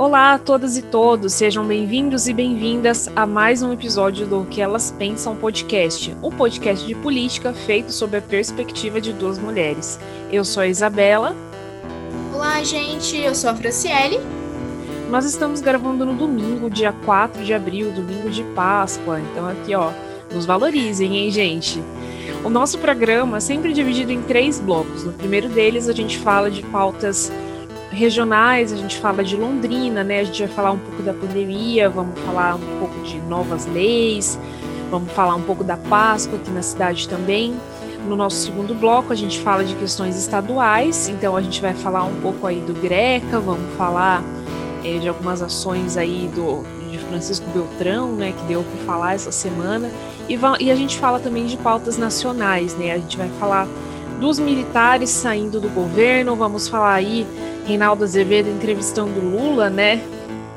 Olá a todas e todos, sejam bem-vindos e bem-vindas a mais um episódio do Que Elas Pensam Podcast, um podcast de política feito sob a perspectiva de duas mulheres. Eu sou a Isabela. Olá, gente, eu sou a Franciele. Nós estamos gravando no domingo, dia 4 de abril, domingo de Páscoa, então aqui ó, nos valorizem, hein, gente? O nosso programa é sempre dividido em três blocos. No primeiro deles, a gente fala de pautas regionais, a gente fala de Londrina, né? A gente vai falar um pouco da pandemia, vamos falar um pouco de novas leis, vamos falar um pouco da Páscoa aqui na cidade também. No nosso segundo bloco, a gente fala de questões estaduais, então a gente vai falar um pouco aí do Greca, vamos falar é, de algumas ações aí do, de Francisco Beltrão, né, que deu para falar essa semana. E, e a gente fala também de pautas nacionais, né? A gente vai falar dos militares saindo do governo, vamos falar aí Reinaldo Azevedo entrevistando Lula, né?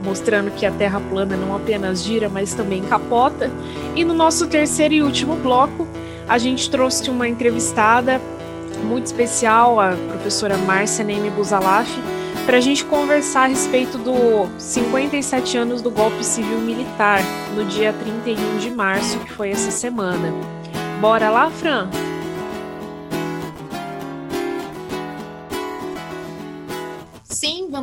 Mostrando que a Terra plana não apenas gira, mas também capota. E no nosso terceiro e último bloco, a gente trouxe uma entrevistada muito especial, a professora Márcia Neme Buzalaf, para a gente conversar a respeito do 57 anos do golpe civil militar, no dia 31 de março, que foi essa semana. Bora lá, Fran?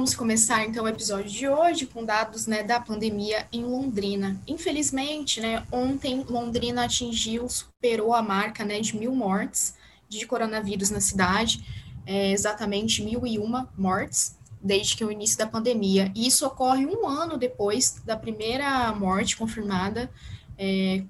Vamos começar então o episódio de hoje com dados né, da pandemia em Londrina. Infelizmente, né, ontem Londrina atingiu, superou a marca né, de mil mortes de coronavírus na cidade, é, exatamente mil e uma mortes desde que o início da pandemia. E isso ocorre um ano depois da primeira morte confirmada é,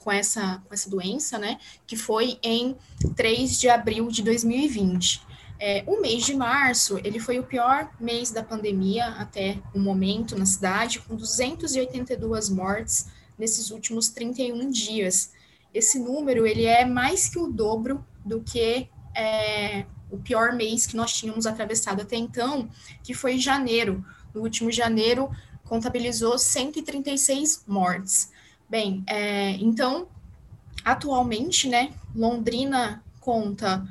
com, essa, com essa doença, né? Que foi em 3 de abril de 2020. É, o mês de março, ele foi o pior mês da pandemia até o momento na cidade, com 282 mortes nesses últimos 31 dias. Esse número, ele é mais que o dobro do que é, o pior mês que nós tínhamos atravessado até então, que foi janeiro. No último janeiro, contabilizou 136 mortes. Bem, é, então, atualmente, né, Londrina conta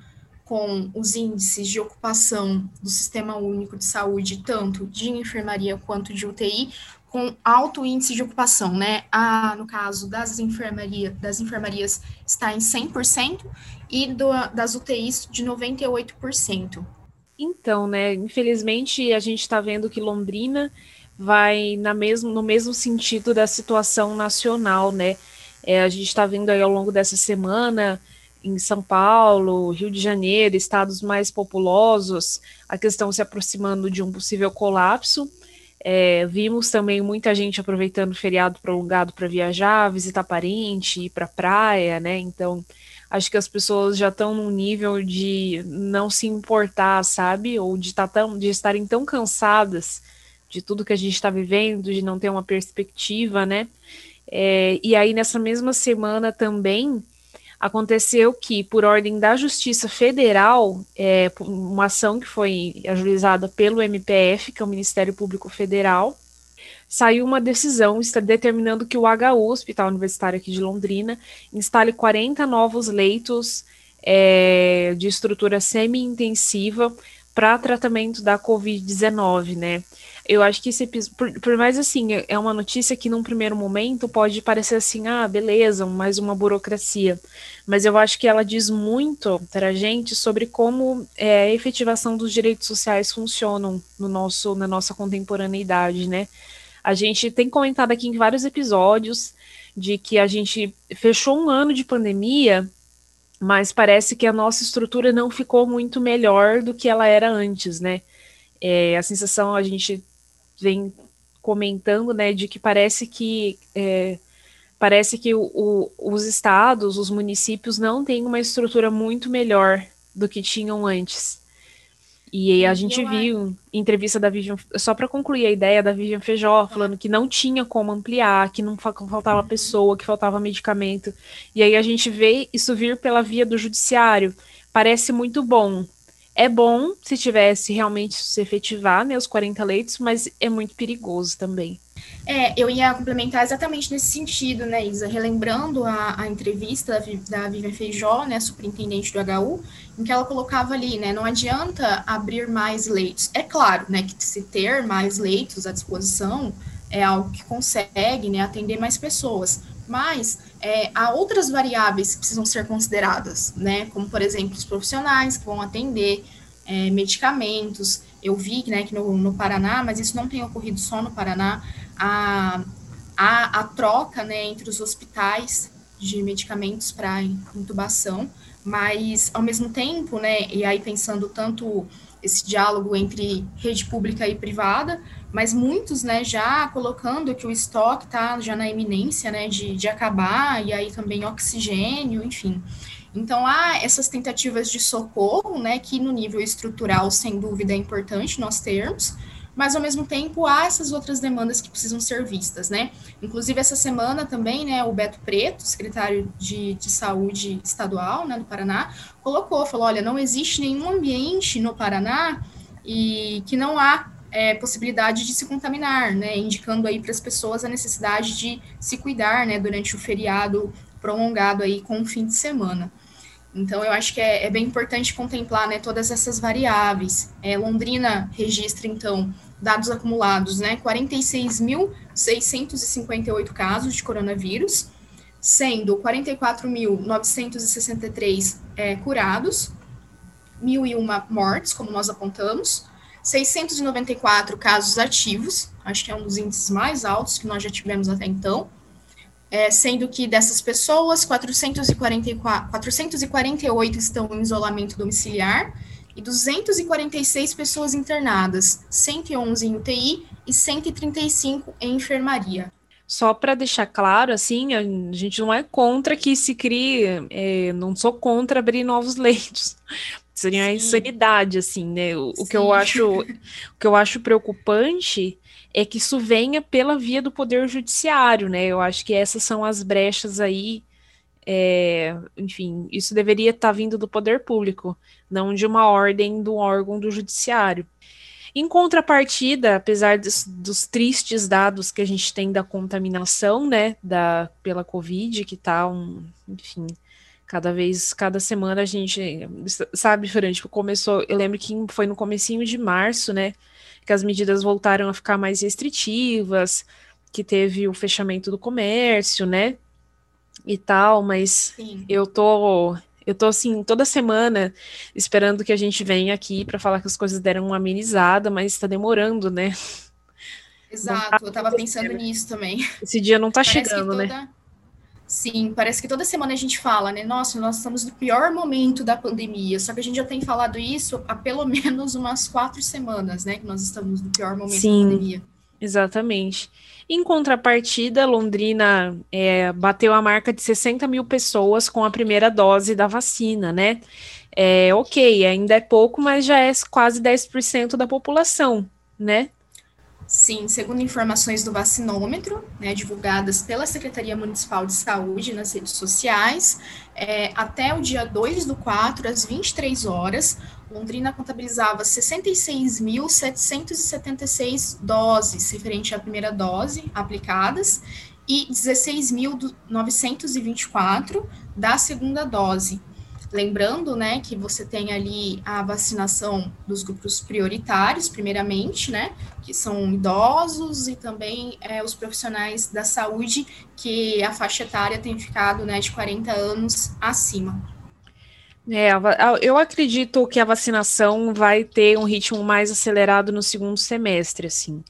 com os índices de ocupação do Sistema Único de Saúde, tanto de enfermaria quanto de UTI, com alto índice de ocupação, né? A, no caso das, enfermaria, das enfermarias, está em 100% e do, das UTIs de 98%. Então, né, infelizmente a gente está vendo que Londrina vai na mesmo, no mesmo sentido da situação nacional, né? É, a gente está vendo aí ao longo dessa semana em São Paulo, Rio de Janeiro, estados mais populosos, a questão se aproximando de um possível colapso. É, vimos também muita gente aproveitando o feriado prolongado para viajar, visitar parente, ir para praia, né? Então, acho que as pessoas já estão num nível de não se importar, sabe? Ou de, tá tão, de estarem tão cansadas de tudo que a gente está vivendo, de não ter uma perspectiva, né? É, e aí, nessa mesma semana também, aconteceu que, por ordem da Justiça Federal, é, uma ação que foi ajuizada pelo MPF, que é o Ministério Público Federal, saiu uma decisão está determinando que o HU, Hospital Universitário aqui de Londrina, instale 40 novos leitos é, de estrutura semi-intensiva para tratamento da Covid-19, né? Eu acho que esse por, por, mais assim, é, é uma notícia que num primeiro momento pode parecer assim, ah, beleza, mais uma burocracia. Mas eu acho que ela diz muito para a gente sobre como é, a efetivação dos direitos sociais funcionam no nosso, na nossa contemporaneidade, né? A gente tem comentado aqui em vários episódios de que a gente fechou um ano de pandemia, mas parece que a nossa estrutura não ficou muito melhor do que ela era antes, né? É, a sensação a gente vem comentando, né, de que parece que é, parece que o, o, os estados, os municípios não têm uma estrutura muito melhor do que tinham antes. E a gente eu viu acho. entrevista da Vivian, só para concluir a ideia da Vivian Feijó, falando que não tinha como ampliar, que não faltava uhum. pessoa, que faltava medicamento. E aí a gente vê isso vir pela via do judiciário. Parece muito bom, é bom se tivesse realmente se efetivar, né, os 40 leitos, mas é muito perigoso também. É, eu ia complementar exatamente nesse sentido, né, Isa? Relembrando a, a entrevista da, da Vivian Feijó, né, superintendente do HU, em que ela colocava ali, né, não adianta abrir mais leitos. É claro, né, que se ter mais leitos à disposição é algo que consegue, né, atender mais pessoas, mas é, há outras variáveis que precisam ser consideradas, né, como, por exemplo, os profissionais que vão atender, é, medicamentos. Eu vi, né, que no, no Paraná, mas isso não tem ocorrido só no Paraná, a, a, a troca né, entre os hospitais de medicamentos para intubação, mas ao mesmo tempo, né, e aí pensando tanto esse diálogo entre rede pública e privada, mas muitos, né, já colocando que o estoque está já na iminência, né, de, de acabar, e aí também oxigênio, enfim. Então, há essas tentativas de socorro, né, que no nível estrutural, sem dúvida, é importante nós termos, mas ao mesmo tempo há essas outras demandas que precisam ser vistas, né? Inclusive essa semana também, né, o Beto Preto, secretário de, de saúde estadual, né, do Paraná, colocou, falou, olha, não existe nenhum ambiente no Paraná e que não há é, possibilidade de se contaminar, né, indicando aí para as pessoas a necessidade de se cuidar, né, durante o feriado prolongado aí com o fim de semana. Então, eu acho que é, é bem importante contemplar né, todas essas variáveis. É, Londrina registra, então, dados acumulados, né? 46.658 casos de coronavírus, sendo 44.963 é, curados, 1.001 mortes, como nós apontamos, 694 casos ativos, acho que é um dos índices mais altos que nós já tivemos até então, é, sendo que dessas pessoas, 444, 448 estão em isolamento domiciliar e 246 pessoas internadas, 111 em UTI e 135 em enfermaria. Só para deixar claro, assim, a gente não é contra que se crie, é, não sou contra abrir novos leitos. Seria Sim. a insanidade, assim, né? O, o, que eu acho, o que eu acho preocupante é que isso venha pela via do poder judiciário, né? Eu acho que essas são as brechas aí é, enfim, isso deveria estar tá vindo do poder público, não de uma ordem do órgão do judiciário. Em contrapartida, apesar dos, dos, tristes dados que a gente tem da contaminação, né, da, pela Covid, que tá um, enfim, cada vez, cada semana a gente, sabe, Fran, tipo, começou, eu lembro que foi no comecinho de março, né, que as medidas voltaram a ficar mais restritivas, que teve o fechamento do comércio, né, e tal, mas Sim. eu tô eu tô assim toda semana esperando que a gente venha aqui para falar que as coisas deram uma amenizada, mas está demorando, né? Exato, tá eu tava pensando nisso também. Esse dia não tá parece chegando, né? toda... né? Sim, parece que toda semana a gente fala, né? Nossa, nós estamos no pior momento da pandemia. Só que a gente já tem falado isso há pelo menos umas quatro semanas, né? Que nós estamos no pior momento Sim, da pandemia. Exatamente. Em contrapartida, Londrina é, bateu a marca de 60 mil pessoas com a primeira dose da vacina, né? É, ok, ainda é pouco, mas já é quase 10% da população, né? Sim, segundo informações do vacinômetro, né, divulgadas pela Secretaria Municipal de Saúde nas redes sociais, é, até o dia 2 do 4, às 23 horas, Londrina contabilizava 66.776 doses referente à primeira dose aplicadas e 16.924 da segunda dose. Lembrando, né, que você tem ali a vacinação dos grupos prioritários, primeiramente, né, que são idosos e também é, os profissionais da saúde, que a faixa etária tem ficado, né, de 40 anos acima. É, eu acredito que a vacinação vai ter um ritmo mais acelerado no segundo semestre, assim.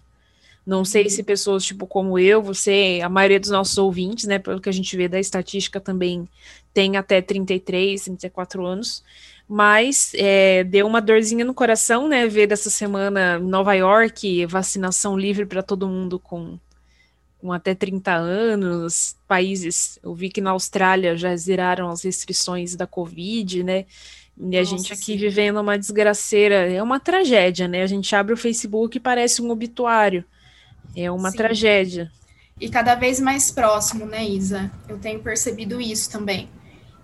Não sei se uhum. pessoas tipo como eu, você, a maioria dos nossos ouvintes, né, pelo que a gente vê da estatística também tem até 33, 34 anos, mas é, deu uma dorzinha no coração, né, ver dessa semana Nova York, vacinação livre para todo mundo com, com até 30 anos, países, eu vi que na Austrália já zeraram as restrições da Covid, né, e a Nossa, gente aqui sim. vivendo uma desgraceira, é uma tragédia, né, a gente abre o Facebook e parece um obituário, é uma sim. tragédia. E cada vez mais próximo, né, Isa? Eu tenho percebido isso também.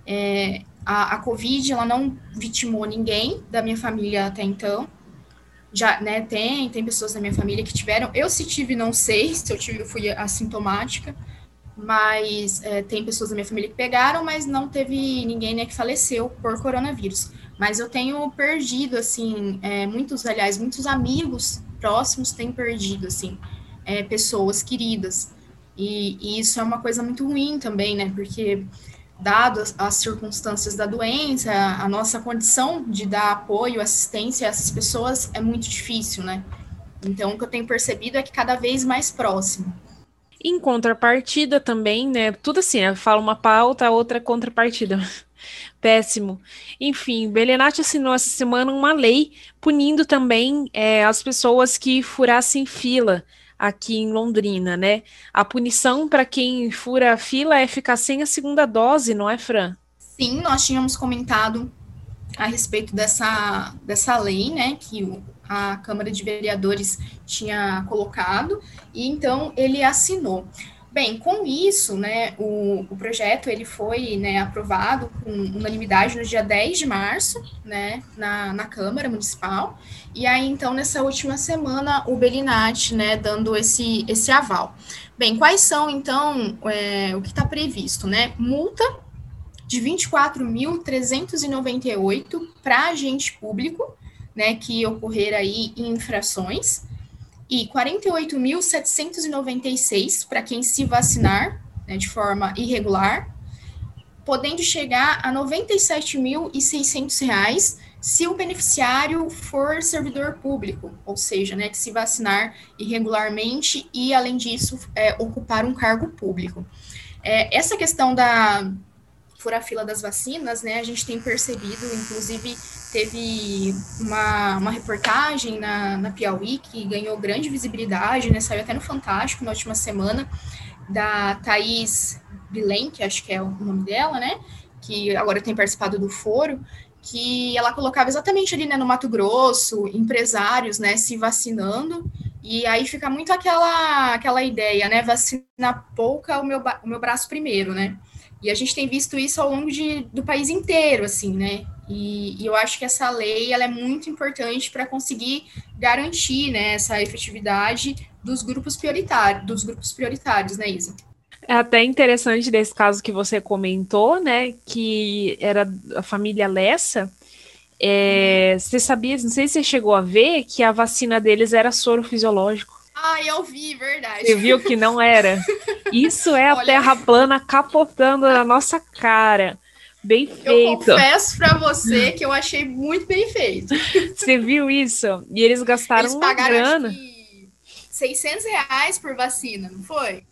É, a, a Covid ela não vitimou ninguém da minha família até então. já, né, tem, tem pessoas da minha família que tiveram. Eu, se tive, não sei se eu tive, fui assintomática, mas é, tem pessoas da minha família que pegaram, mas não teve ninguém, né, que faleceu por coronavírus. Mas eu tenho perdido, assim, é, muitos, aliás, muitos amigos próximos têm perdido, assim, é, pessoas queridas. E, e, isso é uma coisa muito ruim também, né, porque dadas as circunstâncias da doença, a nossa condição de dar apoio, assistência a essas pessoas é muito difícil, né? Então, o que eu tenho percebido é que cada vez mais próximo. Em contrapartida também, né? Tudo assim, eu falo uma pauta, outra contrapartida. Péssimo. Enfim, Belenati assinou essa semana uma lei punindo também é, as pessoas que furassem fila aqui em Londrina, né? A punição para quem fura a fila é ficar sem a segunda dose, não é, Fran? Sim, nós tínhamos comentado a respeito dessa, dessa lei, né, que a Câmara de Vereadores tinha colocado, e então ele assinou. Bem, com isso, né, o, o projeto ele foi né, aprovado com unanimidade no dia 10 de março, né, na, na Câmara Municipal, e aí, então, nessa última semana, o Belinat, né, dando esse, esse aval. Bem, quais são, então, é, o que está previsto, né? Multa de 24.398 para agente público, né, que ocorrer aí infrações, e 48.796 para quem se vacinar né, de forma irregular, podendo chegar a R$ 97.600 se o beneficiário for servidor público, ou seja, né, que se vacinar irregularmente e, além disso, é, ocupar um cargo público. É, essa questão da fura-fila das vacinas, né, a gente tem percebido, inclusive teve uma, uma reportagem na, na Piauí que ganhou grande visibilidade, né, saiu até no Fantástico na última semana, da Thaís Bilen, que acho que é o nome dela, né, que agora tem participado do foro, que ela colocava exatamente ali, né, no Mato Grosso, empresários, né, se vacinando, e aí fica muito aquela, aquela ideia, né, vacina pouca, o meu, o meu braço primeiro, né, e a gente tem visto isso ao longo de, do país inteiro, assim, né? E, e eu acho que essa lei ela é muito importante para conseguir garantir né, essa efetividade dos grupos prioritários, dos grupos prioritários, né, Isa? É até interessante desse caso que você comentou, né? Que era a família Lessa. É, você sabia, não sei se você chegou a ver, que a vacina deles era soro fisiológico. Ah, eu vi, verdade. Você viu que não era? Isso é a Olha... Terra plana capotando na nossa cara. Bem feito. Eu confesso para você que eu achei muito bem feito. Você viu isso? E eles gastaram eles uma grana. 600 reais por vacina, não foi?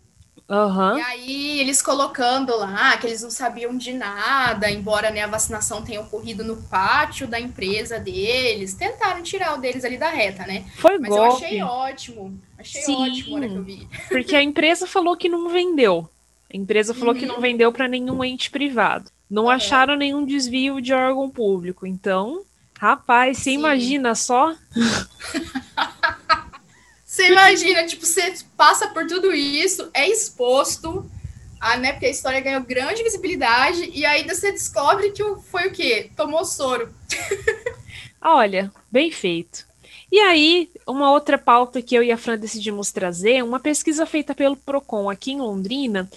Uhum. E aí eles colocando lá que eles não sabiam de nada, embora né, a vacinação tenha ocorrido no pátio da empresa deles, tentaram tirar o deles ali da reta, né? Foi Mas golpe. eu achei ótimo. Achei Sim, ótimo a hora que eu vi. Porque a empresa falou que não vendeu. A empresa falou uhum. que não uhum. vendeu para nenhum ente privado. Não uhum. acharam nenhum desvio de órgão público. Então, rapaz, você imagina só? Você imagina, tipo, você passa por tudo isso, é exposto, a, né, porque a história ganhou grande visibilidade, e aí você descobre que foi o quê? Tomou soro. Olha, bem feito. E aí, uma outra pauta que eu e a Fran decidimos trazer, uma pesquisa feita pelo Procon aqui em Londrina,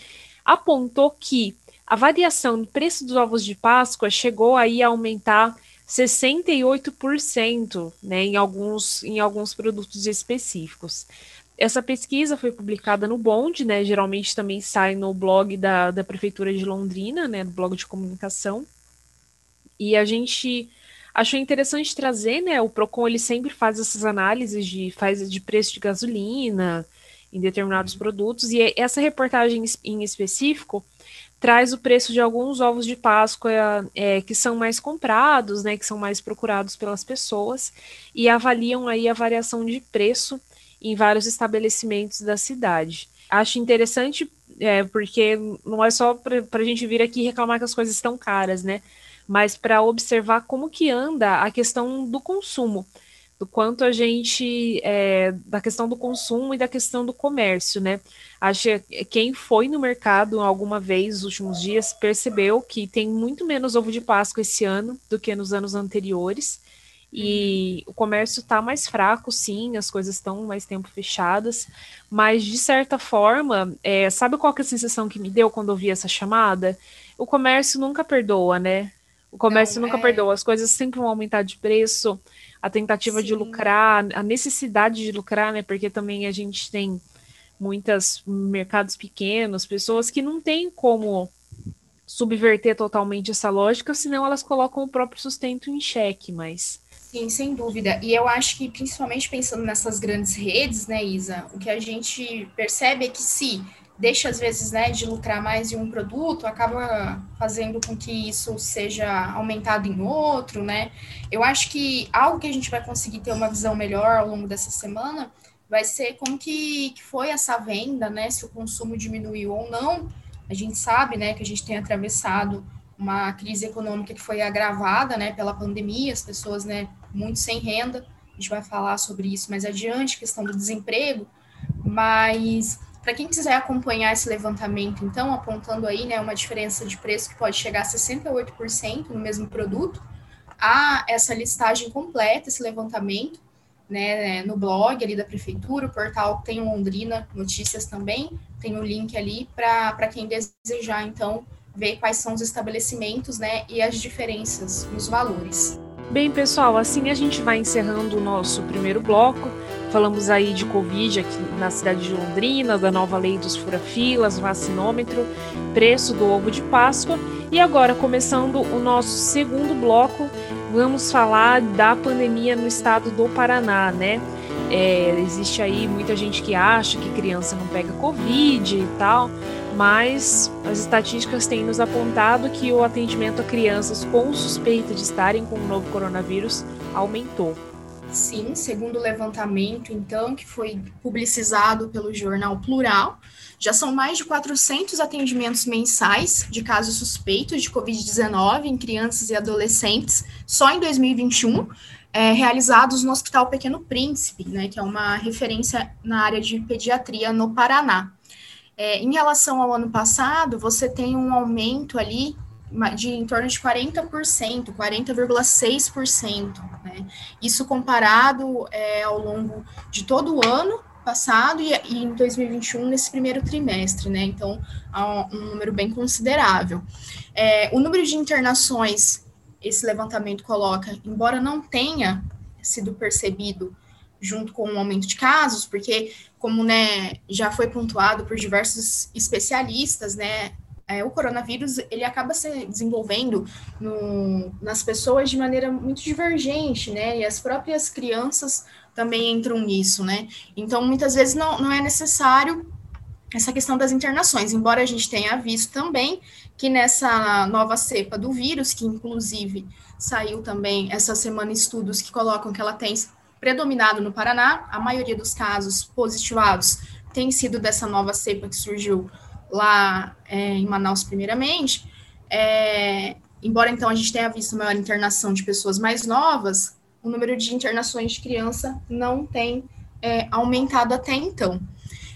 apontou que a variação no preço dos ovos de Páscoa chegou aí a aumentar 68% né, em, alguns, em alguns produtos específicos. Essa pesquisa foi publicada no Bond, né, geralmente também sai no blog da, da Prefeitura de Londrina, né, no blog de comunicação. E a gente achou interessante trazer, né, o Procon ele sempre faz essas análises de, faz de preço de gasolina em determinados produtos, e essa reportagem em específico traz o preço de alguns ovos de Páscoa é, que são mais comprados, né, que são mais procurados pelas pessoas, e avaliam aí a variação de preço em vários estabelecimentos da cidade. Acho interessante, é, porque não é só para a gente vir aqui reclamar que as coisas estão caras, né? Mas para observar como que anda a questão do consumo do quanto a gente é, da questão do consumo e da questão do comércio, né? Acho que quem foi no mercado alguma vez nos últimos dias percebeu que tem muito menos ovo de Páscoa esse ano do que nos anos anteriores. E o comércio está mais fraco, sim, as coisas estão mais tempo fechadas, mas de certa forma, é, sabe qual que é a sensação que me deu quando eu vi essa chamada? O comércio nunca perdoa, né? O comércio Não, nunca é... perdoa, as coisas sempre vão aumentar de preço, a tentativa sim. de lucrar, a necessidade de lucrar, né? Porque também a gente tem muitos mercados pequenos, pessoas que não têm como subverter totalmente essa lógica, senão elas colocam o próprio sustento em xeque, mas Sim, sem dúvida. E eu acho que, principalmente pensando nessas grandes redes, né, Isa, o que a gente percebe é que se deixa, às vezes, né, de lucrar mais em um produto, acaba fazendo com que isso seja aumentado em outro, né? Eu acho que algo que a gente vai conseguir ter uma visão melhor ao longo dessa semana vai ser como que, que foi essa venda, né? Se o consumo diminuiu ou não. A gente sabe, né, que a gente tem atravessado uma crise econômica que foi agravada, né, pela pandemia, as pessoas, né, muito sem renda, a gente vai falar sobre isso mais adiante, questão do desemprego, mas para quem quiser acompanhar esse levantamento, então, apontando aí, né, uma diferença de preço que pode chegar a 68% no mesmo produto, há essa listagem completa, esse levantamento, né, no blog ali da prefeitura, o portal tem o Londrina Notícias também, tem o link ali para quem desejar, então, ver quais são os estabelecimentos, né, e as diferenças nos valores. Bem, pessoal, assim a gente vai encerrando o nosso primeiro bloco. Falamos aí de Covid aqui na cidade de Londrina, da nova lei dos furafilas, vacinômetro, preço do ovo de Páscoa. E agora, começando o nosso segundo bloco, vamos falar da pandemia no estado do Paraná, né? É, existe aí muita gente que acha que criança não pega Covid e tal, mas as estatísticas têm nos apontado que o atendimento a crianças com suspeita de estarem com o novo coronavírus aumentou. Sim, segundo o levantamento, então, que foi publicizado pelo jornal Plural, já são mais de 400 atendimentos mensais de casos suspeitos de Covid-19 em crianças e adolescentes só em 2021, é, realizados no Hospital Pequeno Príncipe, né, que é uma referência na área de pediatria no Paraná. É, em relação ao ano passado, você tem um aumento ali de em torno de 40%, 40,6%. Né? Isso comparado é, ao longo de todo o ano passado e, e, em 2021, nesse primeiro trimestre, né? Então, há um, um número bem considerável. É, o número de internações, esse levantamento coloca, embora não tenha sido percebido junto com o aumento de casos, porque, como né, já foi pontuado por diversos especialistas, né, é, o coronavírus ele acaba se desenvolvendo no, nas pessoas de maneira muito divergente, né? E as próprias crianças também entram nisso, né? Então, muitas vezes não, não é necessário essa questão das internações, embora a gente tenha visto também que nessa nova cepa do vírus, que inclusive saiu também essa semana estudos que colocam que ela tem predominado no Paraná. A maioria dos casos positivados tem sido dessa nova cepa que surgiu lá é, em Manaus, primeiramente. É, embora então a gente tenha visto maior internação de pessoas mais novas, o número de internações de criança não tem é, aumentado até então.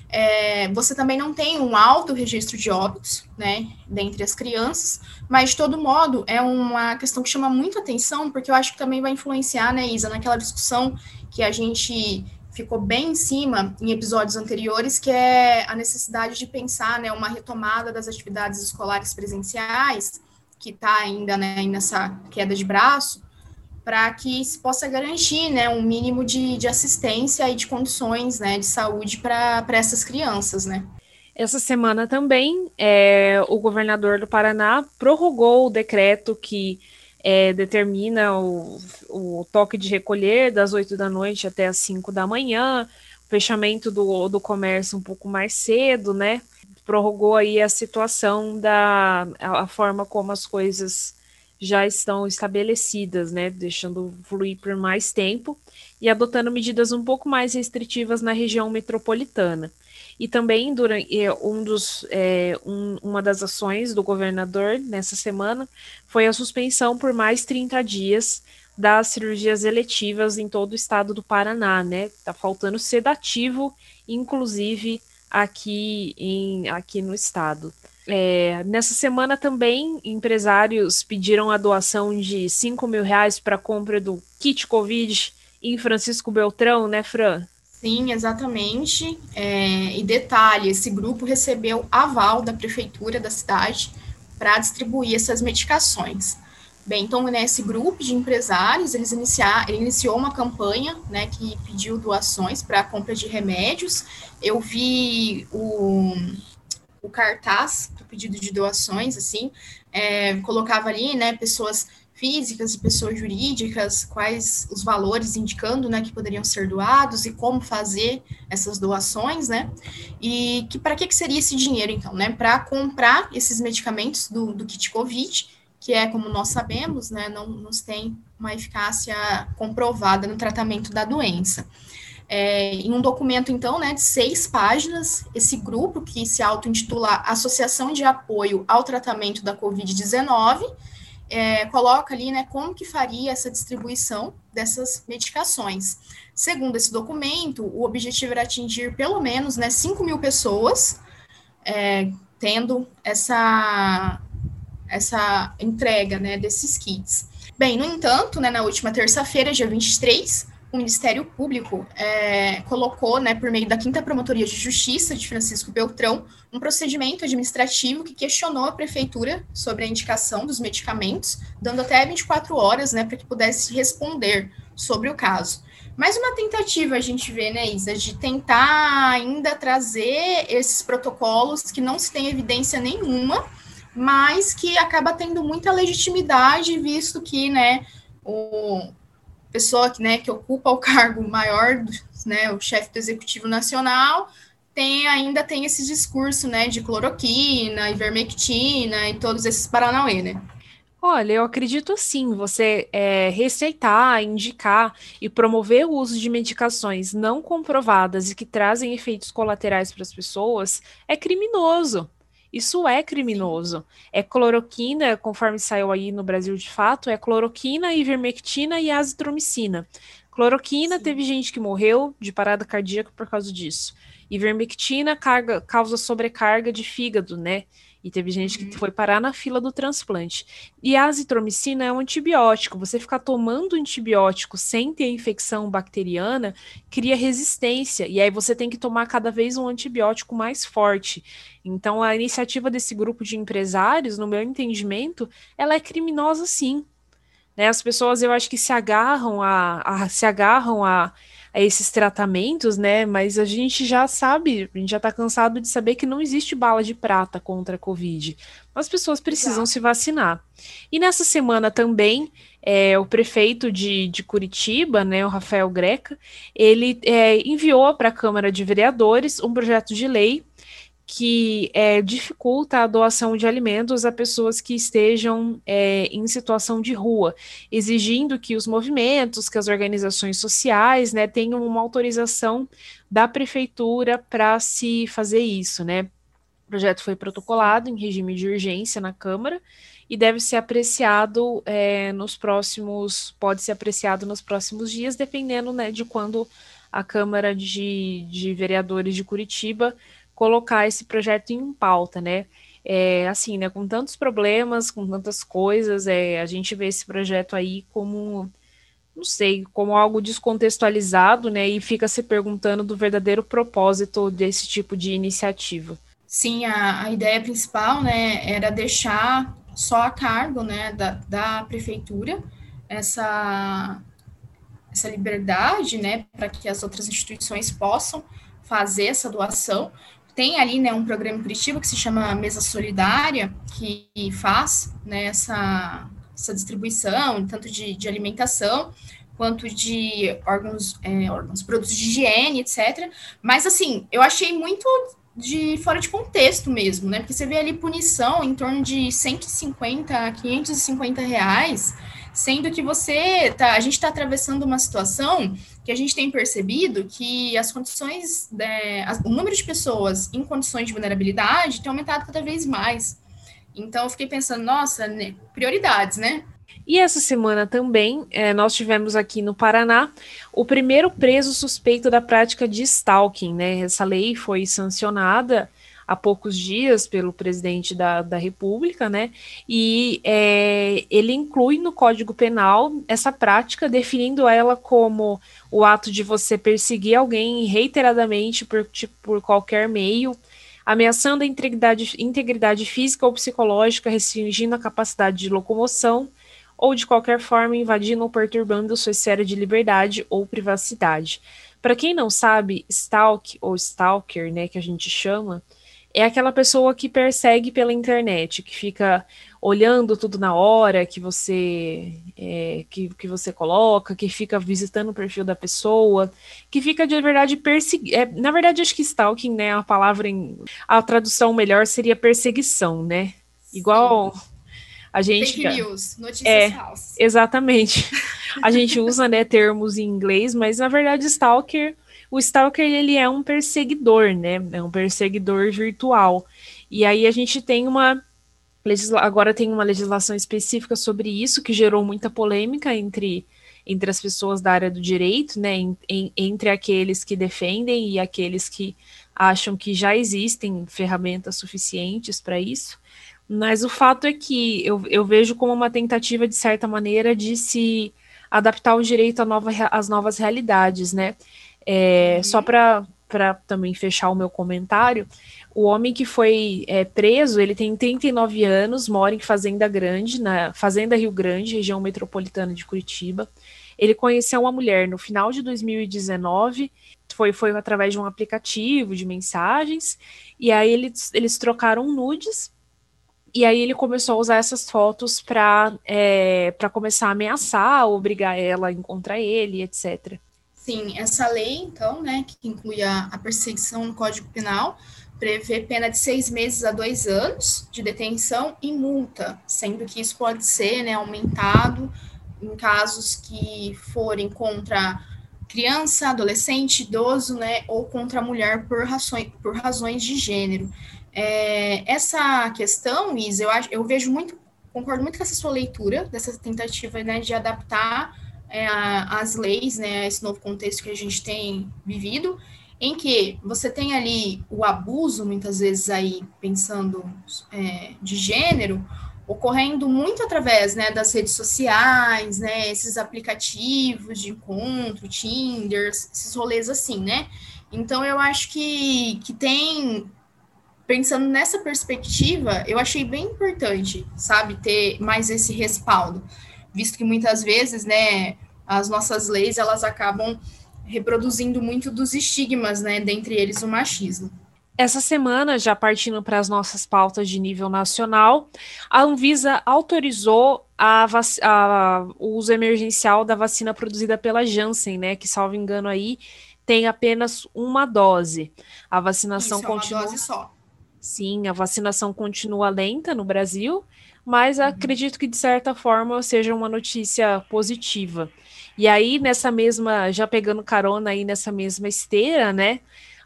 É, você também não tem um alto registro de óbitos, né, dentre as crianças, mas de todo modo é uma questão que chama muita atenção, porque eu acho que também vai influenciar, né, Isa, naquela discussão que a gente ficou bem em cima em episódios anteriores, que é a necessidade de pensar, né, uma retomada das atividades escolares presenciais, que está ainda né, nessa queda de braço, para que se possa garantir né, um mínimo de, de assistência e de condições né, de saúde para essas crianças. Né. Essa semana também, é, o governador do Paraná prorrogou o decreto que é, determina o, o, toque de recolher das 8 da noite até as 5 da manhã, fechamento do, do comércio um pouco mais cedo, né? Prorrogou aí a situação da a forma como as coisas já estão estabelecidas, né, deixando fluir por mais tempo e adotando medidas um pouco mais restritivas na região metropolitana. E também durante um dos, é, um, uma das ações do governador nessa semana foi a suspensão por mais 30 dias das cirurgias eletivas em todo o estado do Paraná, né? Tá faltando sedativo, inclusive aqui em aqui no estado. É, nessa semana também, empresários pediram a doação de 5 mil reais para a compra do kit Covid em Francisco Beltrão, né, Fran? Sim, exatamente. É, e detalhe, esse grupo recebeu aval da prefeitura da cidade para distribuir essas medicações. Bem, então, né, grupo de empresários, eles iniciar, ele iniciou uma campanha, né, que pediu doações para a compra de remédios. Eu vi o, o cartaz do pedido de doações, assim, é, colocava ali, né, pessoas físicas e pessoas jurídicas, quais os valores indicando, né, que poderiam ser doados e como fazer essas doações, né, e que para que, que seria esse dinheiro, então, né, para comprar esses medicamentos do, do kit COVID, que é, como nós sabemos, né, não nos tem uma eficácia comprovada no tratamento da doença. É, em um documento, então, né, de seis páginas, esse grupo, que se auto-intitula Associação de Apoio ao Tratamento da Covid-19, é, coloca ali né, como que faria essa distribuição dessas medicações. Segundo esse documento, o objetivo era atingir pelo menos né, 5 mil pessoas, é, tendo essa essa entrega né, desses kits. Bem, no entanto, né, na última terça-feira, dia 23, o Ministério Público é, colocou, né, por meio da Quinta Promotoria de Justiça de Francisco Beltrão, um procedimento administrativo que questionou a prefeitura sobre a indicação dos medicamentos, dando até 24 horas né, para que pudesse responder sobre o caso. Mais uma tentativa a gente vê, né, Isa, de tentar ainda trazer esses protocolos que não se tem evidência nenhuma mas que acaba tendo muita legitimidade, visto que, né, o pessoa que, né, que ocupa o cargo maior, né, o chefe do Executivo Nacional, tem ainda tem esse discurso, né, de cloroquina, ivermectina e todos esses paranauê, né? Olha, eu acredito sim, você é, receitar, indicar e promover o uso de medicações não comprovadas e que trazem efeitos colaterais para as pessoas é criminoso. Isso é criminoso. É cloroquina, conforme saiu aí no Brasil de fato, é cloroquina, ivermectina e azitromicina. Cloroquina, Sim. teve gente que morreu de parada cardíaca por causa disso. Ivermectina carga, causa sobrecarga de fígado, né? E teve gente que uhum. foi parar na fila do transplante. E a azitromicina é um antibiótico. Você ficar tomando antibiótico sem ter infecção bacteriana cria resistência. E aí você tem que tomar cada vez um antibiótico mais forte. Então a iniciativa desse grupo de empresários, no meu entendimento, ela é criminosa sim. Né? As pessoas, eu acho que se agarram a, a se agarram a a esses tratamentos, né? Mas a gente já sabe, a gente já está cansado de saber que não existe bala de prata contra a Covid. As pessoas precisam Exato. se vacinar. E nessa semana também, é, o prefeito de, de, Curitiba, né, o Rafael Greca, ele é, enviou para a Câmara de Vereadores um projeto de lei que é, dificulta a doação de alimentos a pessoas que estejam é, em situação de rua, exigindo que os movimentos, que as organizações sociais, né, tenham uma autorização da prefeitura para se fazer isso, né? O projeto foi protocolado em regime de urgência na Câmara e deve ser apreciado é, nos próximos, pode ser apreciado nos próximos dias, dependendo né, de quando a Câmara de, de Vereadores de Curitiba colocar esse projeto em pauta, né? É, assim, né, com tantos problemas, com tantas coisas, é, a gente vê esse projeto aí como, não sei, como algo descontextualizado, né, e fica se perguntando do verdadeiro propósito desse tipo de iniciativa. Sim, a, a ideia principal, né, era deixar só a cargo, né, da, da prefeitura essa, essa liberdade, né, para que as outras instituições possam fazer essa doação, tem ali né, um programa em Curitiba que se chama Mesa Solidária, que faz né, essa, essa distribuição, tanto de, de alimentação quanto de órgãos, é, órgãos, produtos de higiene, etc. Mas, assim, eu achei muito de fora de contexto mesmo, né? Porque você vê ali punição em torno de 150 a 550 reais, sendo que você tá, a gente está atravessando uma situação que a gente tem percebido que as condições, né, o número de pessoas em condições de vulnerabilidade tem aumentado cada vez mais. Então, eu fiquei pensando, nossa, né, prioridades, né? E essa semana também, é, nós tivemos aqui no Paraná o primeiro preso suspeito da prática de stalking, né? Essa lei foi sancionada há poucos dias pelo presidente da, da República, né? E é, ele inclui no Código Penal essa prática, definindo ela como o ato de você perseguir alguém reiteradamente por, tipo, por qualquer meio, ameaçando a integridade, integridade física ou psicológica, restringindo a capacidade de locomoção ou de qualquer forma invadindo ou perturbando sua esfera de liberdade ou privacidade. Para quem não sabe, stalk ou stalker, né, que a gente chama, é aquela pessoa que persegue pela internet, que fica olhando tudo na hora que você é, que, que você coloca, que fica visitando o perfil da pessoa, que fica de verdade perseguindo. É, na verdade, acho que stalking, né, a palavra em a tradução melhor seria perseguição, né? Igual a gente Fake news, notícias é, falsas. Exatamente. A gente usa, né, termos em inglês, mas na verdade stalker o Stalker ele é um perseguidor, né? É um perseguidor virtual. E aí a gente tem uma agora tem uma legislação específica sobre isso que gerou muita polêmica entre entre as pessoas da área do direito, né, em, em, entre aqueles que defendem e aqueles que acham que já existem ferramentas suficientes para isso. Mas o fato é que eu, eu vejo como uma tentativa, de certa maneira, de se adaptar o direito nova, às novas realidades, né? É, uhum. Só para também fechar o meu comentário, o homem que foi é, preso, ele tem 39 anos, mora em Fazenda Grande, na Fazenda Rio Grande, região metropolitana de Curitiba. Ele conheceu uma mulher no final de 2019, foi, foi através de um aplicativo de mensagens, e aí eles, eles trocaram nudes, e aí ele começou a usar essas fotos para é, começar a ameaçar, obrigar ela a encontrar ele, etc. Sim, essa lei, então, né, que inclui a, a perseguição no Código Penal, prevê pena de seis meses a dois anos de detenção e multa, sendo que isso pode ser né, aumentado em casos que forem contra criança, adolescente, idoso, né, ou contra a mulher por razões, por razões de gênero. É, essa questão, Isa, eu, acho, eu vejo muito, concordo muito com essa sua leitura, dessa tentativa né, de adaptar é, as leis, né, esse novo contexto que a gente tem vivido, em que você tem ali o abuso, muitas vezes aí pensando é, de gênero, ocorrendo muito através né, das redes sociais, né, esses aplicativos de encontro, Tinder, esses rolês assim, né? Então eu acho que, que tem, pensando nessa perspectiva, eu achei bem importante, sabe, ter mais esse respaldo visto que muitas vezes, né, as nossas leis elas acabam reproduzindo muito dos estigmas, né, dentre eles o machismo. Essa semana, já partindo para as nossas pautas de nível nacional, a Anvisa autorizou a, a, o uso emergencial da vacina produzida pela Janssen, né? Que, salvo engano, aí tem apenas uma dose. A vacinação Isso, continua. É uma dose só. Sim, a vacinação continua lenta no Brasil, mas uhum. acredito que de certa forma seja uma notícia positiva. E aí, nessa mesma, já pegando carona aí nessa mesma esteira, né?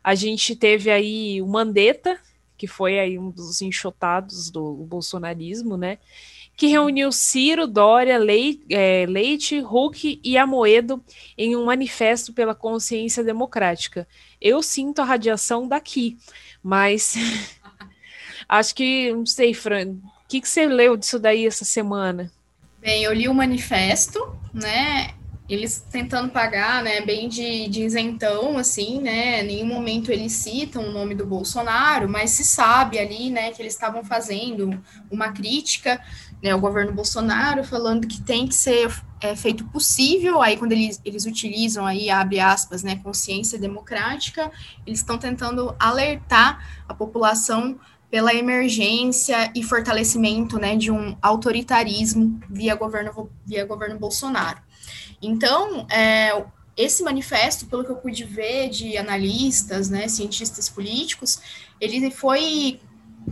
A gente teve aí o Mandetta, que foi aí um dos enxotados do bolsonarismo, né? Que reuniu Ciro, Dória, Leite, é, Leite, Huck e Amoedo em um manifesto pela consciência democrática. Eu sinto a radiação daqui, mas acho que, não sei, Fran, que, que você leu disso daí essa semana? Bem, eu li o manifesto, né? Eles tentando pagar, né, bem de, de isentão, assim, né? Nenhum momento eles citam o nome do Bolsonaro, mas se sabe ali, né, que eles estavam fazendo uma crítica, né, ao governo Bolsonaro, falando que tem que ser é, feito possível. Aí, quando eles, eles utilizam aí, abre aspas, né, consciência democrática, eles estão tentando alertar a população pela emergência e fortalecimento né, de um autoritarismo via governo, via governo Bolsonaro. Então, é, esse manifesto, pelo que eu pude ver de analistas, né, cientistas políticos, ele foi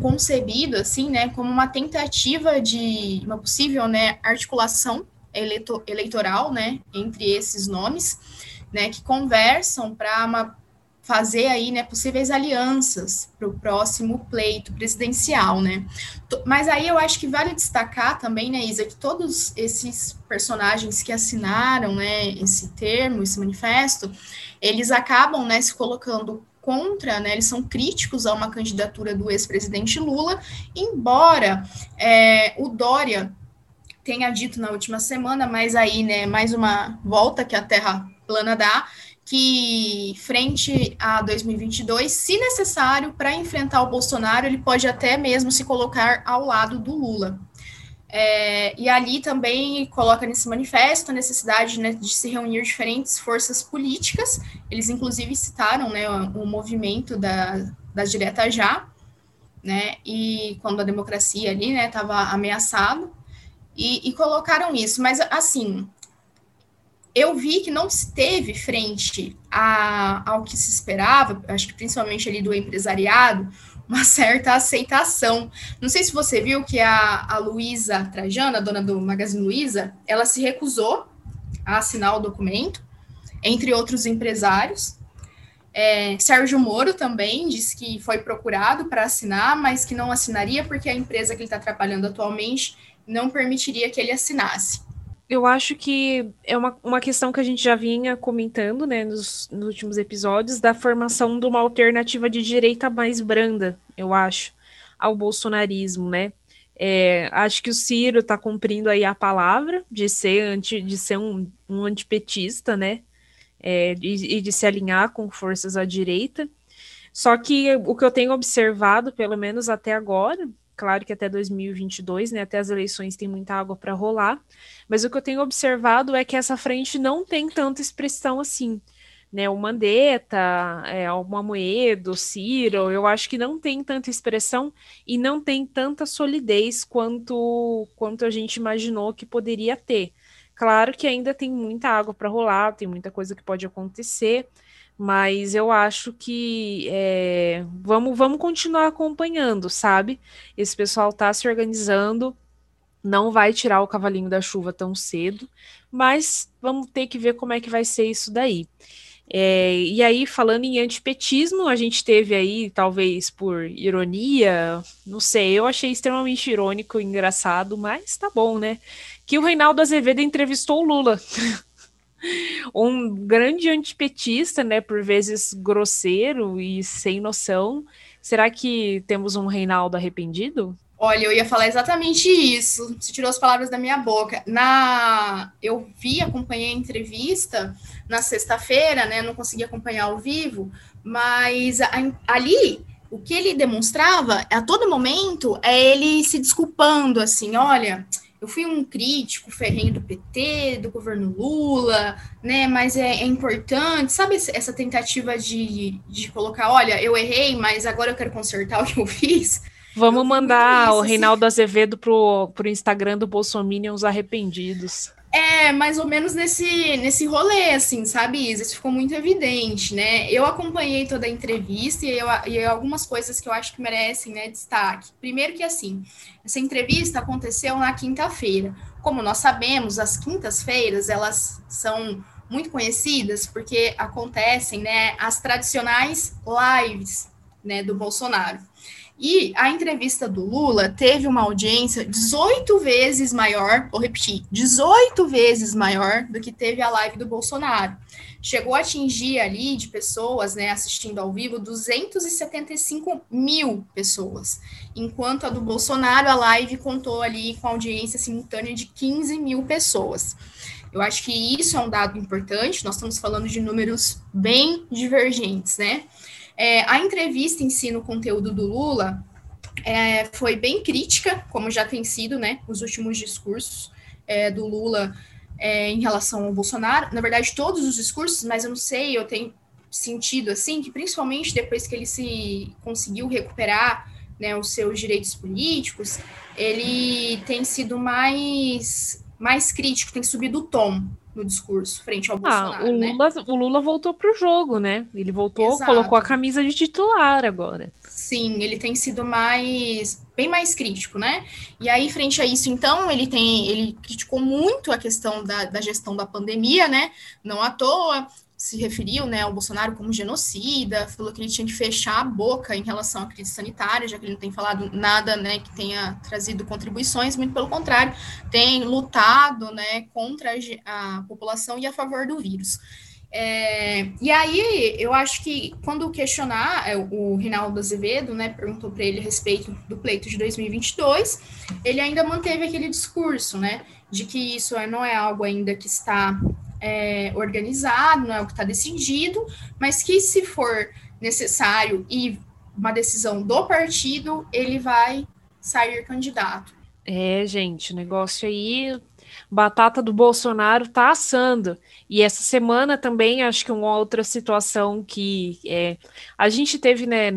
concebido assim, né, como uma tentativa de uma possível, né, articulação eleito, eleitoral, né, entre esses nomes, né, que conversam para uma fazer aí, né, possíveis alianças para o próximo pleito presidencial, né? Mas aí eu acho que vale destacar também, né, Isa, que todos esses personagens que assinaram, né, esse termo, esse manifesto, eles acabam, né, se colocando contra, né, eles são críticos a uma candidatura do ex-presidente Lula, embora é, o Dória tenha dito na última semana, mas aí, né, mais uma volta que a Terra plana dá, que frente a 2022, se necessário, para enfrentar o Bolsonaro, ele pode até mesmo se colocar ao lado do Lula. É, e ali também coloca nesse manifesto a necessidade né, de se reunir diferentes forças políticas. Eles, inclusive, citaram né, o, movimento da, da Direta Já, né, e quando a democracia ali estava né, ameaçado, e, e colocaram isso. Mas, assim, eu vi que não se teve frente a, ao que se esperava, acho que principalmente ali do empresariado, uma certa aceitação. Não sei se você viu que a, a Luísa Trajana, dona do Magazine Luiza, ela se recusou a assinar o documento, entre outros empresários. É, Sérgio Moro também disse que foi procurado para assinar, mas que não assinaria porque a empresa que ele está trabalhando atualmente não permitiria que ele assinasse eu acho que é uma, uma questão que a gente já vinha comentando, né, nos, nos, últimos episódios, da formação de uma alternativa de direita mais branda, eu acho, ao bolsonarismo, né? É, acho que o Ciro está cumprindo aí a palavra de ser, anti, de ser um, um antipetista, né? É, e, e de se alinhar com forças à direita. Só que o que eu tenho observado, pelo menos até agora, claro que até 2022, né, até as eleições tem muita água para rolar, mas o que eu tenho observado é que essa frente não tem tanta expressão assim, né, o Mandetta, é, o Mamoedo, o Ciro, eu acho que não tem tanta expressão e não tem tanta solidez quanto, quanto a gente imaginou que poderia ter. Claro que ainda tem muita água para rolar, tem muita coisa que pode acontecer, mas eu acho que é, vamos, vamos continuar acompanhando, sabe? Esse pessoal está se organizando, não vai tirar o cavalinho da chuva tão cedo, mas vamos ter que ver como é que vai ser isso daí. É, e aí, falando em antipetismo, a gente teve aí, talvez por ironia, não sei, eu achei extremamente irônico e engraçado, mas tá bom, né? Que o Reinaldo Azevedo entrevistou o Lula. um grande antipetista, né, por vezes grosseiro e sem noção. Será que temos um Reinaldo arrependido? Olha, eu ia falar exatamente isso. Você tirou as palavras da minha boca. Na, eu vi, acompanhei a entrevista na sexta-feira, né? Não consegui acompanhar ao vivo, mas a, ali o que ele demonstrava a todo momento é ele se desculpando, assim, olha eu fui um crítico ferrenho do PT, do governo Lula, né? Mas é, é importante, sabe essa tentativa de, de colocar, olha, eu errei, mas agora eu quero consertar o que eu fiz. Vamos mandar isso, o assim. Reinaldo assim. Azevedo pro, pro Instagram do Bolsominions arrependidos. É, mais ou menos nesse, nesse rolê, assim, sabe, Isa? Isso ficou muito evidente, né? Eu acompanhei toda a entrevista e, eu, e algumas coisas que eu acho que merecem, né, destaque. Primeiro que, assim, essa entrevista aconteceu na quinta-feira. Como nós sabemos, as quintas-feiras, elas são muito conhecidas porque acontecem, né, as tradicionais lives, né, do Bolsonaro. E a entrevista do Lula teve uma audiência 18 vezes maior, vou repetir, 18 vezes maior do que teve a live do Bolsonaro. Chegou a atingir ali de pessoas, né, assistindo ao vivo, 275 mil pessoas. Enquanto a do Bolsonaro, a live contou ali com audiência simultânea de 15 mil pessoas. Eu acho que isso é um dado importante, nós estamos falando de números bem divergentes, né? É, a entrevista em si no conteúdo do Lula é, foi bem crítica, como já tem sido, né, os últimos discursos é, do Lula é, em relação ao Bolsonaro. Na verdade, todos os discursos, mas eu não sei, eu tenho sentido assim que principalmente depois que ele se conseguiu recuperar né, os seus direitos políticos, ele tem sido mais mais crítico, tem subido o tom no discurso frente ao ah, Bolsonaro. O né? Lula, né? o Lula voltou para o jogo, né? Ele voltou, Exato. colocou a camisa de titular agora. Sim, ele tem sido mais bem mais crítico, né? E aí, frente a isso, então, ele tem ele criticou muito a questão da, da gestão da pandemia, né? Não à toa, se referiu né, ao Bolsonaro como genocida, falou que ele tinha que fechar a boca em relação à crise sanitária, já que ele não tem falado nada né, que tenha trazido contribuições, muito pelo contrário, tem lutado né, contra a, população e a favor do vírus. É, e aí, eu acho que quando questionar, é, o Rinaldo Azevedo, né, perguntou para ele a respeito do pleito de 2022, ele ainda manteve aquele discurso, né, de que isso não é algo ainda que está é, organizado, não é o que está decidido, mas que se for necessário e uma decisão do partido, ele vai sair candidato. É, gente, o negócio aí, batata do Bolsonaro tá assando. E essa semana também acho que uma outra situação que é, a gente teve, né?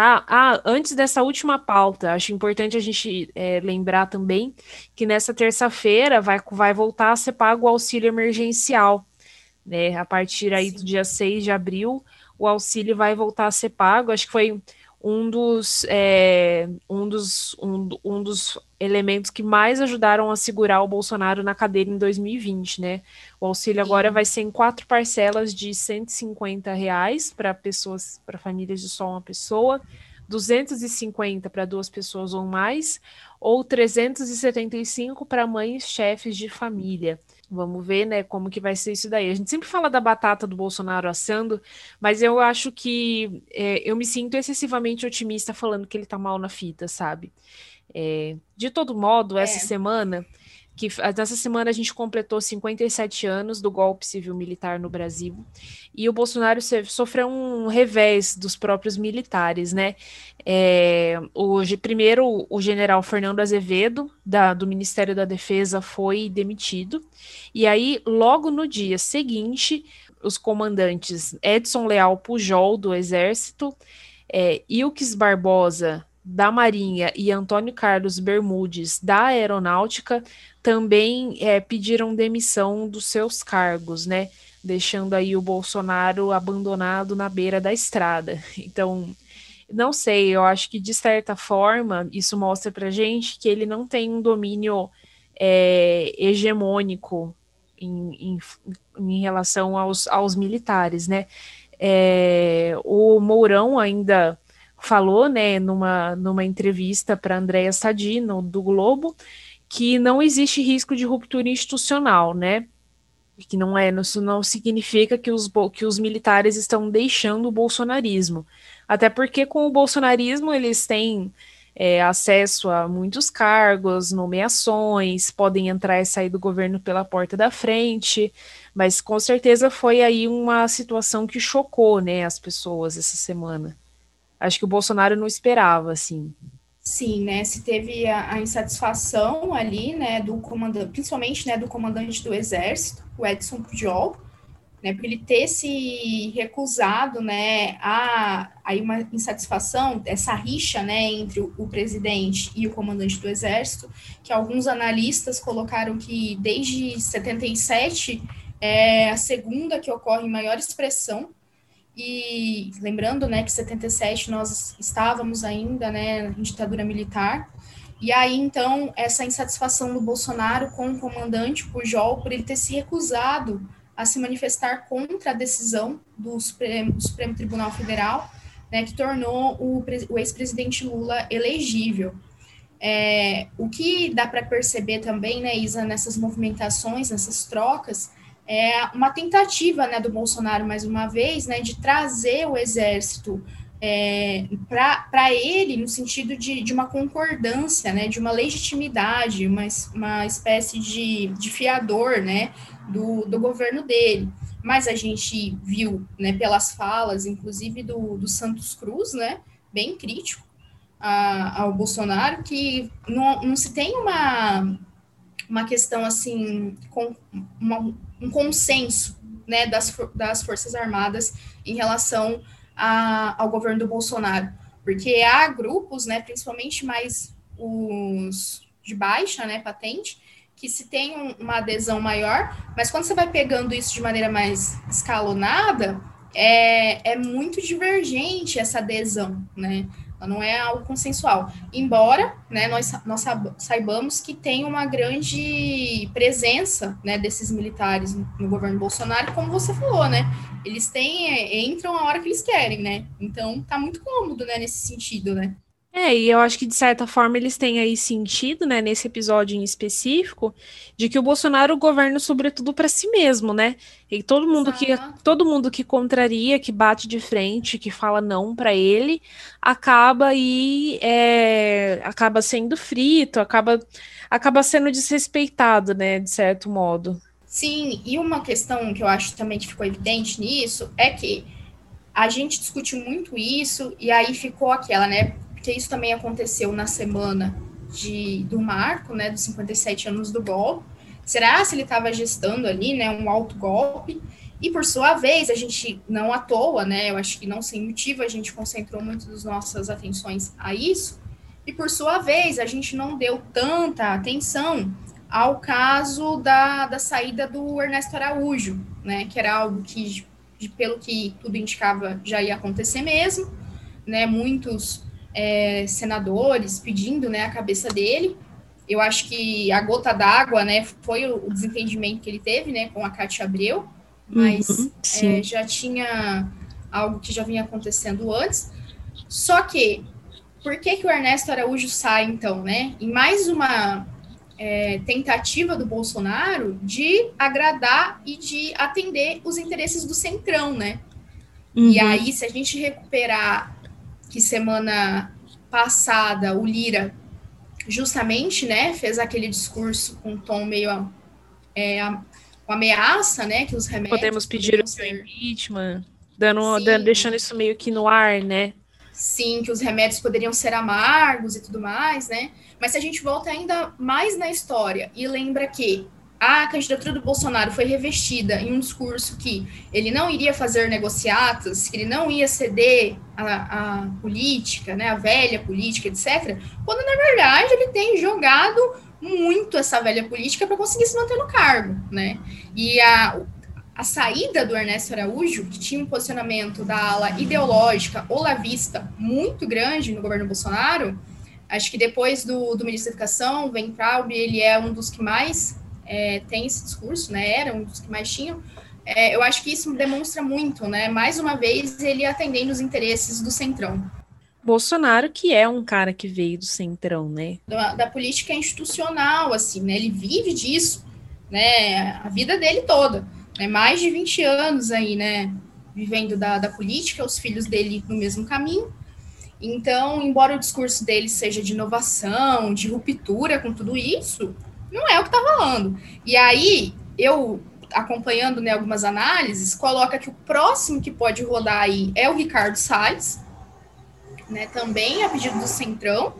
Ah, ah, antes dessa última pauta, acho importante a gente é, lembrar também que nessa terça-feira vai, vai voltar a ser pago o auxílio emergencial. Né? A partir aí Sim. do dia 6 de abril, o auxílio vai voltar a ser pago. Acho que foi um dos, é, um, dos, um, um dos elementos que mais ajudaram a segurar o Bolsonaro na cadeira em 2020, né? O auxílio agora vai ser em quatro parcelas de 150 reais para pessoas, para famílias de só uma pessoa, 250 para duas pessoas ou mais, ou 375 para mães chefes de família. Vamos ver, né, como que vai ser isso daí. A gente sempre fala da batata do Bolsonaro assando, mas eu acho que é, eu me sinto excessivamente otimista falando que ele tá mal na fita, sabe? É, de todo modo, essa é. semana, que nessa semana a gente completou 57 anos do golpe civil-militar no Brasil, e o Bolsonaro sofreu um revés dos próprios militares, né? É, o, primeiro, o general Fernando Azevedo, da, do Ministério da Defesa, foi demitido. E aí, logo no dia seguinte, os comandantes Edson Leal Pujol, do Exército, é, Ilques Barbosa, da Marinha, e Antônio Carlos Bermudes, da Aeronáutica, também é, pediram demissão dos seus cargos, né? Deixando aí o Bolsonaro abandonado na beira da estrada. Então não sei, eu acho que de certa forma isso mostra para gente que ele não tem um domínio é, hegemônico em, em, em, relação aos, aos militares, né? É, o Mourão ainda falou, né, numa, numa entrevista para Andréa Sadino, do Globo, que não existe risco de ruptura institucional, né? Que não é, isso não significa que os, que os militares estão deixando o bolsonarismo. Até porque com o bolsonarismo eles têm é, acesso a muitos cargos, nomeações, podem entrar e sair do governo pela porta da frente, mas com certeza foi aí uma situação que chocou né, as pessoas essa semana. Acho que o Bolsonaro não esperava, assim. Sim, né? Se teve a, a, insatisfação ali, né, do comandante, principalmente, né, do comandante do exército, o Edson Pujol, né, por ele ter se recusado, né, a aí uma insatisfação, essa rixa, né, entre o, o, presidente e o comandante do exército, que alguns analistas colocaram que desde 77 é a segunda que ocorre maior expressão, e lembrando, né, que 77 nós estávamos ainda, né, em ditadura militar, e aí, então, essa insatisfação do Bolsonaro com o comandante Pujol por ele ter se recusado a se manifestar contra a decisão do Supremo, Supremo Tribunal Federal, né, que tornou o, o ex-presidente Lula elegível. É, o que dá para perceber também, né, Isa, nessas movimentações, nessas trocas, é uma tentativa né, do Bolsonaro, mais uma vez, né, de trazer o exército é, para ele no sentido de, de uma concordância, né, de uma legitimidade, uma, uma espécie de, de fiador né, do, do governo dele. Mas a gente viu né, pelas falas, inclusive do, do Santos Cruz, né, bem crítico a, ao Bolsonaro, que não, não se tem uma, uma questão assim, com uma, um consenso né, das, das Forças Armadas em relação a, ao governo do Bolsonaro, porque há grupos, né, principalmente mais os de baixa, né, patente, que se tem um, uma adesão maior, mas quando você vai pegando isso de maneira mais escalonada, é, é muito divergente essa adesão, né? Não é algo consensual. Embora né, nós, nós saibamos que tem uma grande presença né, desses militares no governo Bolsonaro, como você falou, né? Eles têm, é, entram a hora que eles querem, né? Então tá muito cômodo né, nesse sentido, né? É, e eu acho que de certa forma eles têm aí sentido, né, nesse episódio em específico, de que o Bolsonaro governa sobretudo para si mesmo, né? E todo mundo que todo mundo que contraria, que bate de frente, que fala não para ele, acaba aí é, acaba sendo frito, acaba acaba sendo desrespeitado, né, de certo modo. Sim, e uma questão que eu acho também que ficou evidente nisso é que a gente discutiu muito isso e aí ficou aquela, né? Porque isso também aconteceu na semana de, do marco, né, dos 57 anos do golpe. Será se ele estava gestando ali, né, um alto golpe? E por sua vez, a gente não à toa, né, eu acho que não sem motivo, a gente concentrou muito das nossas atenções a isso. E por sua vez, a gente não deu tanta atenção ao caso da, da saída do Ernesto Araújo, né, que era algo que de, pelo que tudo indicava, já ia acontecer mesmo, né? Muitos é, senadores pedindo né, a cabeça dele. Eu acho que a gota d'água, né, foi o, desentendimento que ele teve, né, com a Cátia Abreu, mas uhum, é, já tinha algo que já vinha acontecendo antes. Só que, por que que o Ernesto Araújo sai, então, né? Em mais uma é, tentativa do Bolsonaro de agradar e de atender os interesses do centrão, né? Uhum. E aí, se a gente recuperar que semana passada o Lira justamente, né, fez aquele discurso com um tom meio é, com ameaça, né, que os remédios podemos pedir o seu impeachment, dando, dando, deixando isso meio que no ar, né? Sim, que os remédios poderiam ser amargos e tudo mais, né? Mas se a gente volta ainda mais na história e lembra que a candidatura do Bolsonaro foi revestida em um discurso que ele não iria fazer negociatas, que ele não ia ceder a política, né, a velha política, etc., quando na verdade ele tem jogado muito essa velha política para conseguir se manter no cargo, né? E a, a saída do Ernesto Araújo, que tinha um posicionamento da ala ideológica olavista muito grande no governo Bolsonaro, acho que depois do, do ministro da Educação, Vem Traub, ele é um dos que mais é, tem esse discurso, né? Era um dos que mais tinham. É, eu acho que isso demonstra muito, né? Mais uma vez, ele atendendo os interesses do Centrão. Bolsonaro, que é um cara que veio do Centrão, né? Da, da política institucional, assim, né? Ele vive disso, né? A vida dele toda né, mais de 20 anos aí, né, vivendo da, da política, os filhos dele no mesmo caminho. Então, embora o discurso dele seja de inovação, de ruptura com tudo isso, não é o que está falando. E aí, eu, acompanhando né, algumas análises, coloca que o próximo que pode rodar aí é o Ricardo Salles, né, também a pedido do Centrão,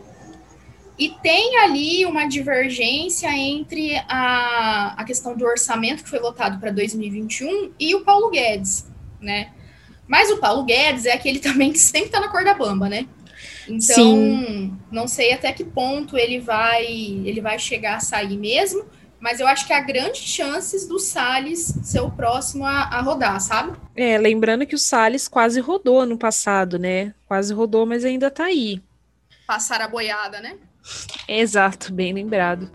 e tem ali uma divergência entre a, a questão do orçamento que foi votado para 2021 e o Paulo Guedes, né? Mas o Paulo Guedes é aquele também que sempre está na corda bamba, né? Então, Sim. não sei até que ponto ele vai ele vai chegar a sair mesmo, mas eu acho que há grandes chances do Salles ser o próximo a, a rodar, sabe? É, lembrando que o Salles quase rodou no passado, né? Quase rodou, mas ainda está aí. Passar a boiada, né? Exato, bem lembrado.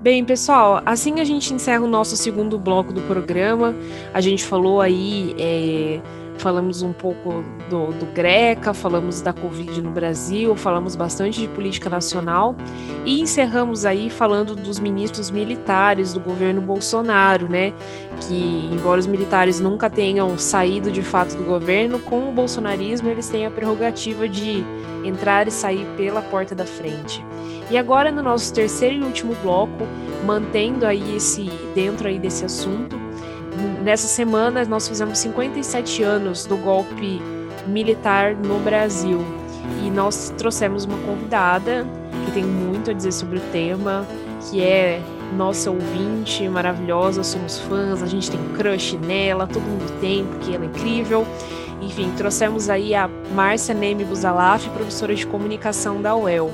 Bem, pessoal, assim a gente encerra o nosso segundo bloco do programa. A gente falou aí, é, falamos um pouco do, do Greca, falamos da Covid no Brasil, falamos bastante de política nacional e encerramos aí falando dos ministros militares do governo Bolsonaro, né? Que, embora os militares nunca tenham saído de fato do governo, com o bolsonarismo eles têm a prerrogativa de entrar e sair pela porta da frente. E agora no nosso terceiro e último bloco, mantendo aí esse dentro aí desse assunto, nessa semana nós fizemos 57 anos do golpe militar no Brasil e nós trouxemos uma convidada que tem muito a dizer sobre o tema, que é nossa ouvinte maravilhosa, somos fãs, a gente tem crush nela, todo mundo tem, porque ela é incrível. Enfim, trouxemos aí a Márcia Neme Buzalaf, professora de comunicação da UEL.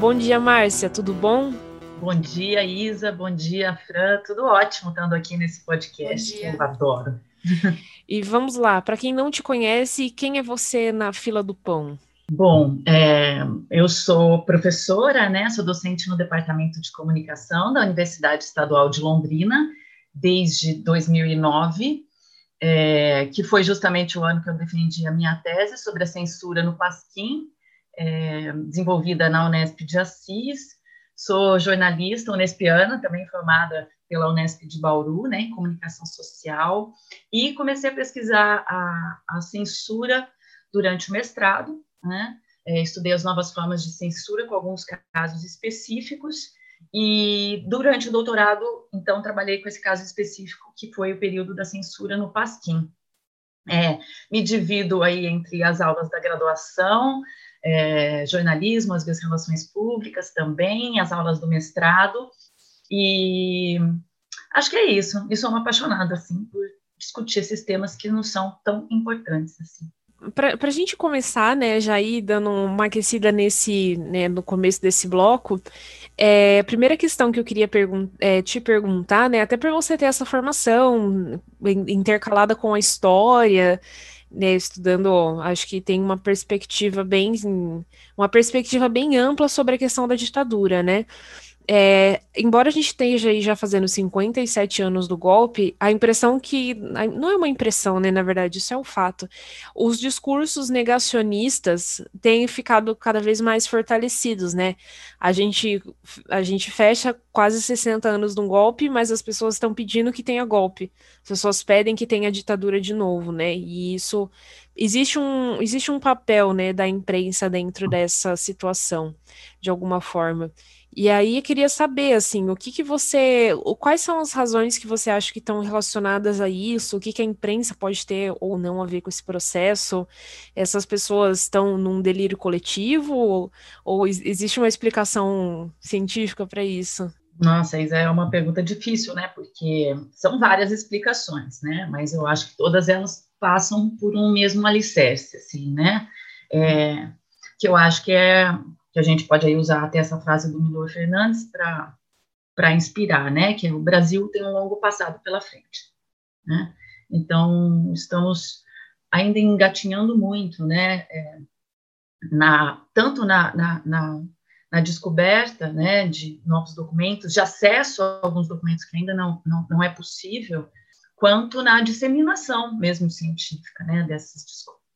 Bom dia, Márcia, tudo bom? Bom dia, Isa. Bom dia, Fran. Tudo ótimo estando aqui nesse podcast que eu adoro. E vamos lá, para quem não te conhece, quem é você na fila do pão? Bom, é, eu sou professora, né? Sou docente no Departamento de Comunicação da Universidade Estadual de Londrina desde 2009, é, que foi justamente o ano que eu defendi a minha tese sobre a censura no Pasquim, é, desenvolvida na Unesp de Assis, sou jornalista unespiana, também formada pela Unesp de Bauru, né, em comunicação social, e comecei a pesquisar a, a censura durante o mestrado, né, é, estudei as novas formas de censura com alguns casos específicos, e durante o doutorado, então, trabalhei com esse caso específico, que foi o período da censura no Pasquim. É, me divido aí entre as aulas da graduação, é, jornalismo, as vezes relações públicas também, as aulas do mestrado, e acho que é isso. E sou uma apaixonada, assim, por discutir esses temas que não são tão importantes, assim. Para a gente começar, né, já ir dando uma aquecida nesse, né, no começo desse bloco, é, a primeira questão que eu queria pergun é, te perguntar, né, até para você ter essa formação intercalada com a história, né, estudando, acho que tem uma perspectiva bem, uma perspectiva bem ampla sobre a questão da ditadura, né? É, embora a gente esteja aí já fazendo 57 anos do golpe, a impressão que. Não é uma impressão, né? Na verdade, isso é um fato. Os discursos negacionistas têm ficado cada vez mais fortalecidos, né? A gente, a gente fecha quase 60 anos de um golpe, mas as pessoas estão pedindo que tenha golpe. As pessoas pedem que tenha ditadura de novo, né? E isso. Existe um, existe um papel né, da imprensa dentro dessa situação, de alguma forma. E aí eu queria saber, assim, o que que você, quais são as razões que você acha que estão relacionadas a isso? O que que a imprensa pode ter ou não a ver com esse processo? Essas pessoas estão num delírio coletivo ou, ou existe uma explicação científica para isso? Nossa, isso é uma pergunta difícil, né? Porque são várias explicações, né? Mas eu acho que todas elas passam por um mesmo alicerce, assim, né? É, que eu acho que é que a gente pode aí usar até essa frase do Milor Fernandes para inspirar, né, que é o Brasil tem um longo passado pela frente, né, então estamos ainda engatinhando muito, né, é, na, tanto na, na, na, na, descoberta, né, de novos documentos, de acesso a alguns documentos que ainda não, não, não é possível, quanto na disseminação mesmo científica, né, dessas,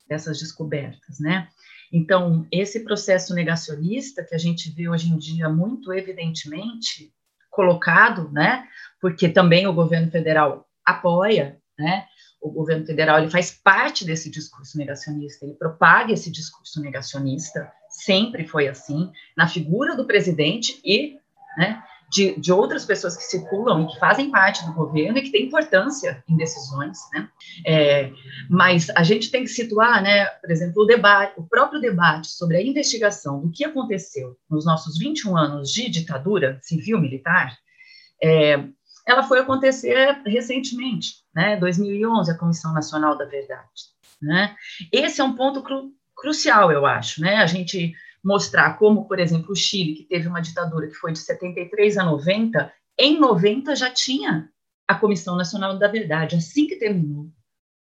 dessas descobertas, né, então, esse processo negacionista que a gente vê hoje em dia muito evidentemente colocado, né, porque também o governo federal apoia, né, o governo federal ele faz parte desse discurso negacionista, ele propaga esse discurso negacionista, sempre foi assim, na figura do presidente e, né, de, de outras pessoas que circulam e que fazem parte do governo e que têm importância em decisões, né? É, mas a gente tem que situar, né, por exemplo, o debate, o próprio debate sobre a investigação do que aconteceu nos nossos 21 anos de ditadura civil-militar, é, ela foi acontecer recentemente, né, 2011, a Comissão Nacional da Verdade, né? Esse é um ponto cru, crucial, eu acho, né? A gente mostrar como, por exemplo, o Chile, que teve uma ditadura que foi de 73 a 90, em 90 já tinha a Comissão Nacional da Verdade, assim que terminou,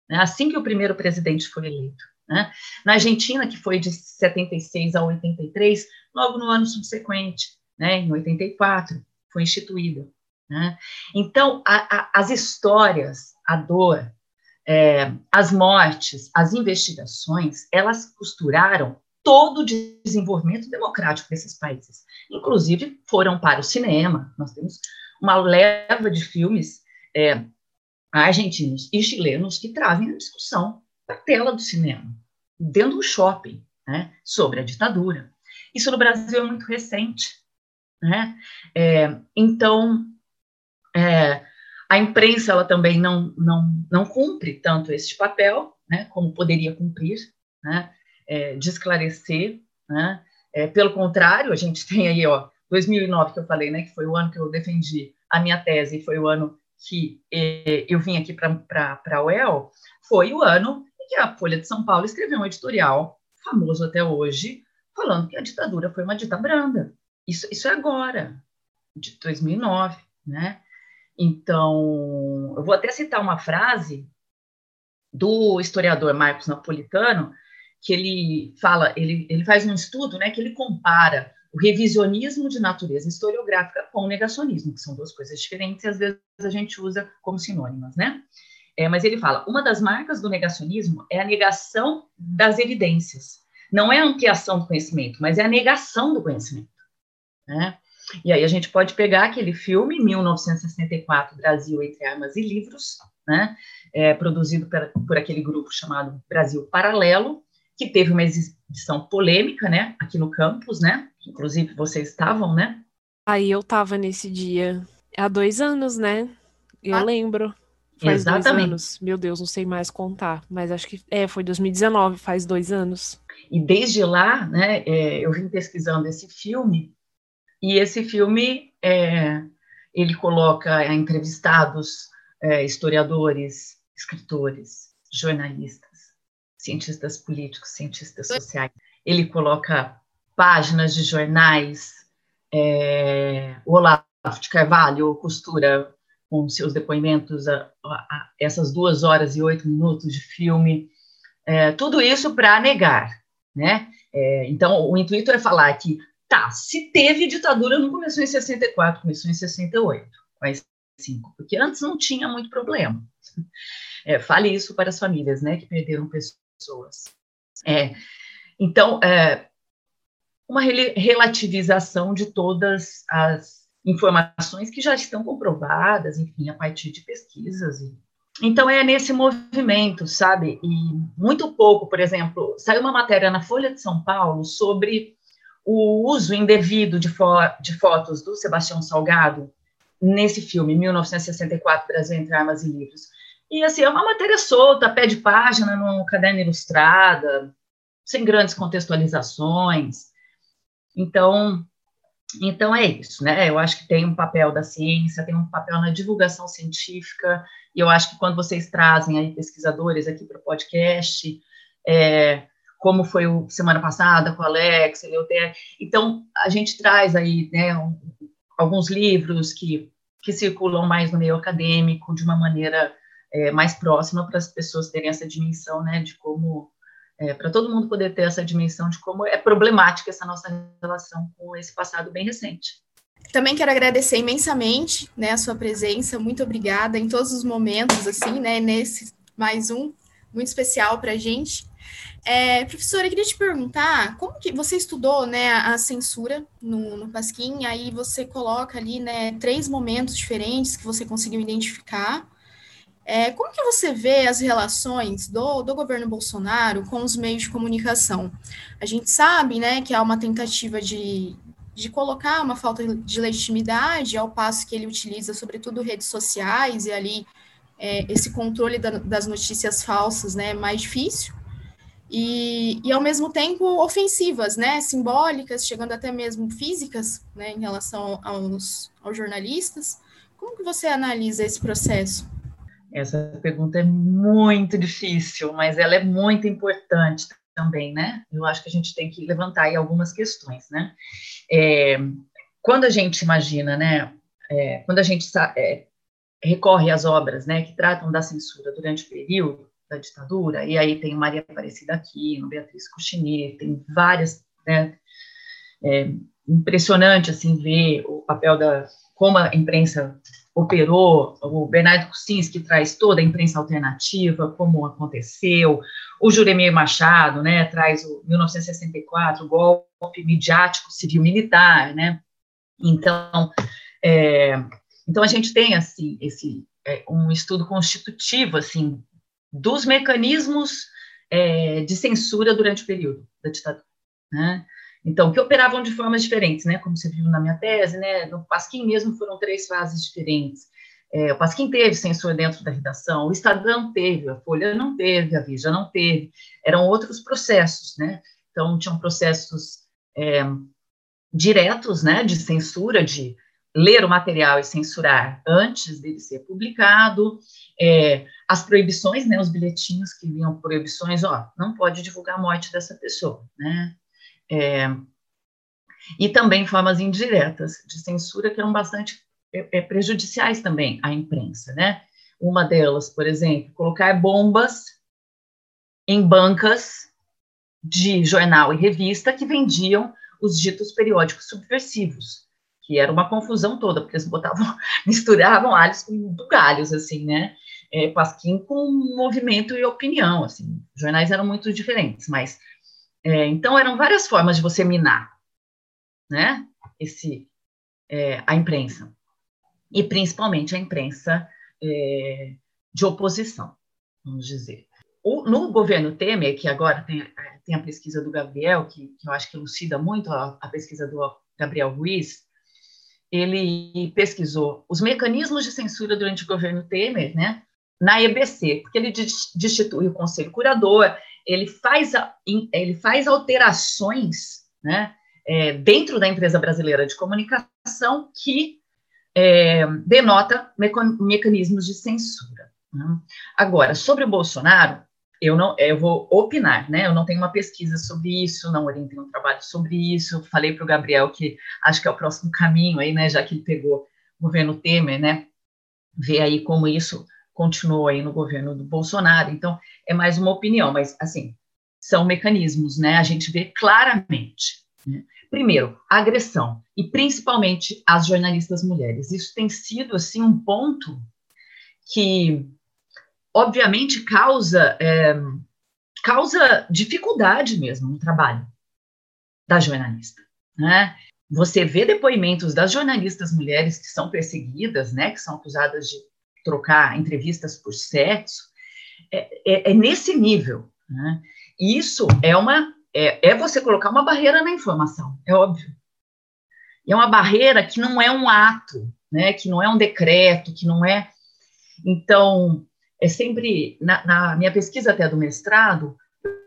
né? assim que o primeiro presidente foi eleito. Né? Na Argentina, que foi de 76 a 83, logo no ano subsequente, né, em 84, foi instituída. Né? Então, a, a, as histórias, a dor, é, as mortes, as investigações, elas costuraram todo o desenvolvimento democrático desses países. Inclusive, foram para o cinema. Nós temos uma leva de filmes é, argentinos e chilenos que trazem a discussão da tela do cinema, dentro do shopping, né, sobre a ditadura. Isso no Brasil é muito recente. Né? É, então, é, a imprensa ela também não, não, não cumpre tanto este papel né, como poderia cumprir. Né? É, de esclarecer, né? É, pelo contrário, a gente tem aí, ó, 2009 que eu falei, né, que foi o ano que eu defendi a minha tese, foi o ano que é, eu vim aqui para a UEL, foi o ano em que a Folha de São Paulo escreveu um editorial, famoso até hoje, falando que a ditadura foi uma dita branda. Isso, isso é agora, de 2009, né? Então, eu vou até citar uma frase do historiador Marcos Napolitano, que ele fala, ele, ele faz um estudo, né, que ele compara o revisionismo de natureza historiográfica com o negacionismo, que são duas coisas diferentes e às vezes a gente usa como sinônimas, né? É, mas ele fala, uma das marcas do negacionismo é a negação das evidências, não é a ampliação do conhecimento, mas é a negação do conhecimento, né? E aí a gente pode pegar aquele filme, 1964, Brasil entre Armas e Livros, né? É, produzido por, por aquele grupo chamado Brasil Paralelo, que teve uma exibição polêmica, né? Aqui no campus, né? Inclusive vocês estavam, né? Aí eu tava nesse dia há dois anos, né? Eu ah, lembro. Faz exatamente. dois anos. Meu Deus, não sei mais contar, mas acho que é, foi 2019, faz dois anos. E desde lá, né, é, eu vim pesquisando esse filme, e esse filme, é, ele coloca entrevistados, é, historiadores, escritores, jornalistas, cientistas políticos, cientistas sociais. Ele coloca páginas de jornais, é, Olavo de Carvalho, Costura, com seus depoimentos, a, a, essas duas horas e oito minutos de filme, é, tudo isso para negar, né? É, então, o intuito é falar que, tá, se teve ditadura, não começou em 64, começou em 68, quase cinco, porque antes não tinha muito problema. É, fale isso para as famílias, né, que perderam pessoas. É, então, é, uma relativização de todas as informações que já estão comprovadas, enfim, a partir de pesquisas. Então, é nesse movimento, sabe? E muito pouco, por exemplo, saiu uma matéria na Folha de São Paulo sobre o uso indevido de, fo de fotos do Sebastião Salgado nesse filme, 1964, Brasil entre Armas e Livros. E, assim, é uma matéria solta, pé de página, no caderno ilustrada, sem grandes contextualizações. Então, então é isso, né? Eu acho que tem um papel da ciência, tem um papel na divulgação científica, e eu acho que quando vocês trazem aí pesquisadores aqui para o podcast, é, como foi o semana passada com o Alex, Eleuter, então a gente traz aí, né, um, alguns livros que, que circulam mais no meio acadêmico, de uma maneira é, mais próxima para as pessoas terem essa dimensão, né, de como é, para todo mundo poder ter essa dimensão de como é problemática essa nossa relação com esse passado bem recente. Também quero agradecer imensamente, né, a sua presença, muito obrigada em todos os momentos, assim, né, nesse mais um muito especial para a gente. É, professora, eu queria te perguntar, como que você estudou, né, a censura no, no Pasquim, aí você coloca ali, né, três momentos diferentes que você conseguiu identificar, é, como que você vê as relações do, do governo Bolsonaro com os meios de comunicação? A gente sabe né, que há uma tentativa de, de colocar uma falta de legitimidade, ao passo que ele utiliza, sobretudo, redes sociais e ali é, esse controle da, das notícias falsas né, mais difícil. E, e, ao mesmo tempo, ofensivas, né, simbólicas, chegando até mesmo físicas, né, em relação aos, aos jornalistas. Como que você analisa esse processo? Essa pergunta é muito difícil, mas ela é muito importante também, né? Eu acho que a gente tem que levantar aí algumas questões, né? É, quando a gente imagina, né? É, quando a gente é, recorre às obras, né, que tratam da censura durante o período da ditadura, e aí tem Maria Aparecida Aquino, Beatriz Cuchini, tem várias, né? É impressionante assim ver o papel da como a imprensa operou, o Bernardo Kucinski traz toda a imprensa alternativa, como aconteceu, o Juremir Machado, né, traz o 1964, o golpe midiático civil-militar, né, então, é, então a gente tem, assim, esse, é, um estudo constitutivo, assim, dos mecanismos é, de censura durante o período da ditadura, né, então, que operavam de formas diferentes, né? Como você viu na minha tese, né? No Pasquim mesmo foram três fases diferentes. É, o Pasquim teve censor dentro da redação, o Estadão teve, a Folha não teve, a Veja não teve. Eram outros processos, né? Então, tinham processos é, diretos, né? De censura, de ler o material e censurar antes dele ser publicado, é, as proibições, né, os bilhetinhos que vinham proibições, ó, não pode divulgar a morte dessa pessoa, né, é, e também formas indiretas de censura que eram bastante é, é, prejudiciais também à imprensa, né? Uma delas, por exemplo, colocar bombas em bancas de jornal e revista que vendiam os ditos periódicos subversivos, que era uma confusão toda, porque eles botavam, misturavam alhos com bugalhos, assim, né? É, Pasquim com movimento e opinião, assim, jornais eram muito diferentes, mas É, então, eram várias formas de você minar, né? Esse, é, a imprensa. E principalmente a imprensa é, de oposição, vamos dizer. O, no governo Temer, que agora tem, é, tem a pesquisa do Gabriel, que, que, eu acho que elucida muito a, a pesquisa do Gabriel Ruiz, ele pesquisou os mecanismos de censura durante o governo Temer, né, na EBC, porque ele destitui o conselho curador, ele faz, ele faz alterações né, é, dentro da empresa brasileira de comunicação que é, denota mecanismos de censura. Né? Agora, sobre o Bolsonaro, eu não, eu vou opinar, né? Eu não tenho uma pesquisa sobre isso, não orientei um trabalho sobre isso. Falei para o Gabriel que acho que é o próximo caminho aí, né? Já que ele pegou o governo Temer, né? Ver aí como isso continuou aí no governo do Bolsonaro. Então, é mais uma opinião, mas assim são mecanismos, né? A gente vê claramente. Né? Primeiro, agressão e principalmente as jornalistas mulheres. Isso tem sido assim um ponto que obviamente causa é, causa dificuldade mesmo no trabalho da jornalista, né? Você vê depoimentos das jornalistas mulheres que são perseguidas, né, que são acusadas de trocar entrevistas por sexo, é, é, é nesse nível, né? Isso é uma é, é você colocar uma barreira na informação, é óbvio. E é uma barreira que não é um ato, né, que não é um decreto, que não é. Então, é sempre, na, na, minha pesquisa até do mestrado,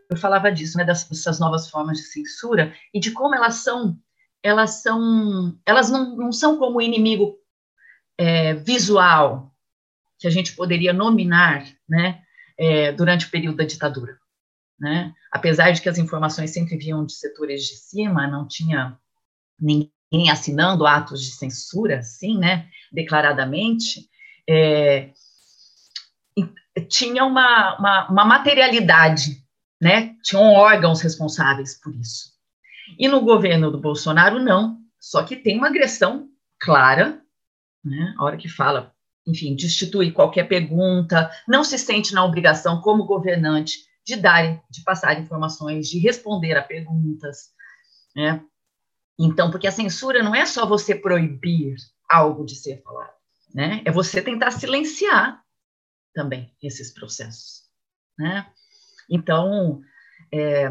eu falava disso, né, dessas novas formas de censura e de como elas são, elas são, elas não, não são como inimigo é, visual que a gente poderia nominar, né, é, durante o período da ditadura, né, apesar de que as informações sempre vinham de setores de cima, não tinha ninguém assinando atos de censura, assim, né, declaradamente, é, tinha uma, uma, uma materialidade, né? Tinham órgãos responsáveis por isso. E no governo do Bolsonaro, não. Só que tem uma agressão clara, né? A hora que fala, enfim, destitui qualquer pergunta, não se sente na obrigação, como governante, de dar, de passar informações, de responder a perguntas, né? Então, porque a censura não é só você proibir algo de ser falado, né? É você tentar silenciar também esses processos, né? Então, é,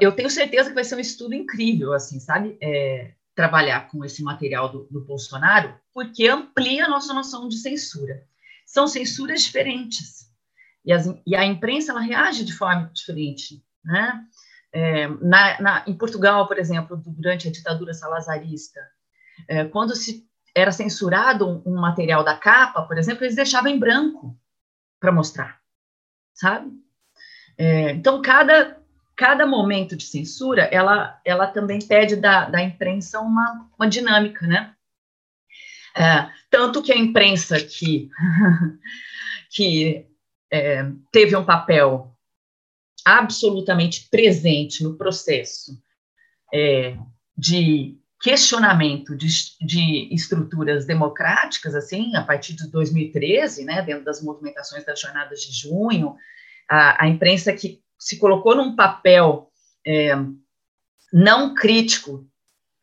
eu tenho certeza que vai ser um estudo incrível, assim, sabe? É, trabalhar com esse material do, do, Bolsonaro, porque amplia a nossa noção de censura. São censuras diferentes. E, as, e a imprensa, ela reage de forma diferente, né? É, na, na, em Portugal, por exemplo, durante a ditadura salazarista, é, quando se era censurado um, material da capa, por exemplo, eles deixavam em branco para mostrar, sabe? É, então, cada, cada momento de censura, ela, ela também pede da, da imprensa uma, uma dinâmica, né? É, tanto que a imprensa que, que é, teve um papel absolutamente presente no processo é, de questionamento de, de, estruturas democráticas, assim, a partir de 2013, né, dentro das movimentações das jornadas de junho, a, a imprensa que se colocou num papel é, não crítico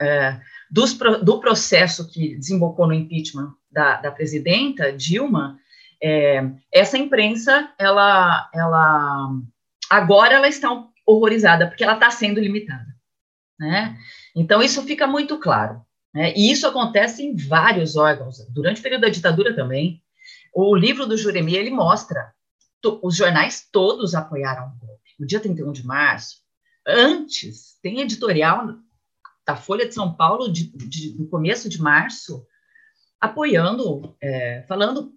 é, dos, do processo que desembocou no impeachment da, da presidenta Dilma, é, essa imprensa, ela, ela agora ela está horrorizada porque ela está sendo limitada, né? Então, isso fica muito claro. Né? E isso acontece em vários órgãos, durante o período da ditadura também. O livro do Juremi, ele mostra, os jornais todos apoiaram o. No dia 31 de março, antes, tem editorial da Folha de São Paulo, de, de, começo de março, apoiando, é, falando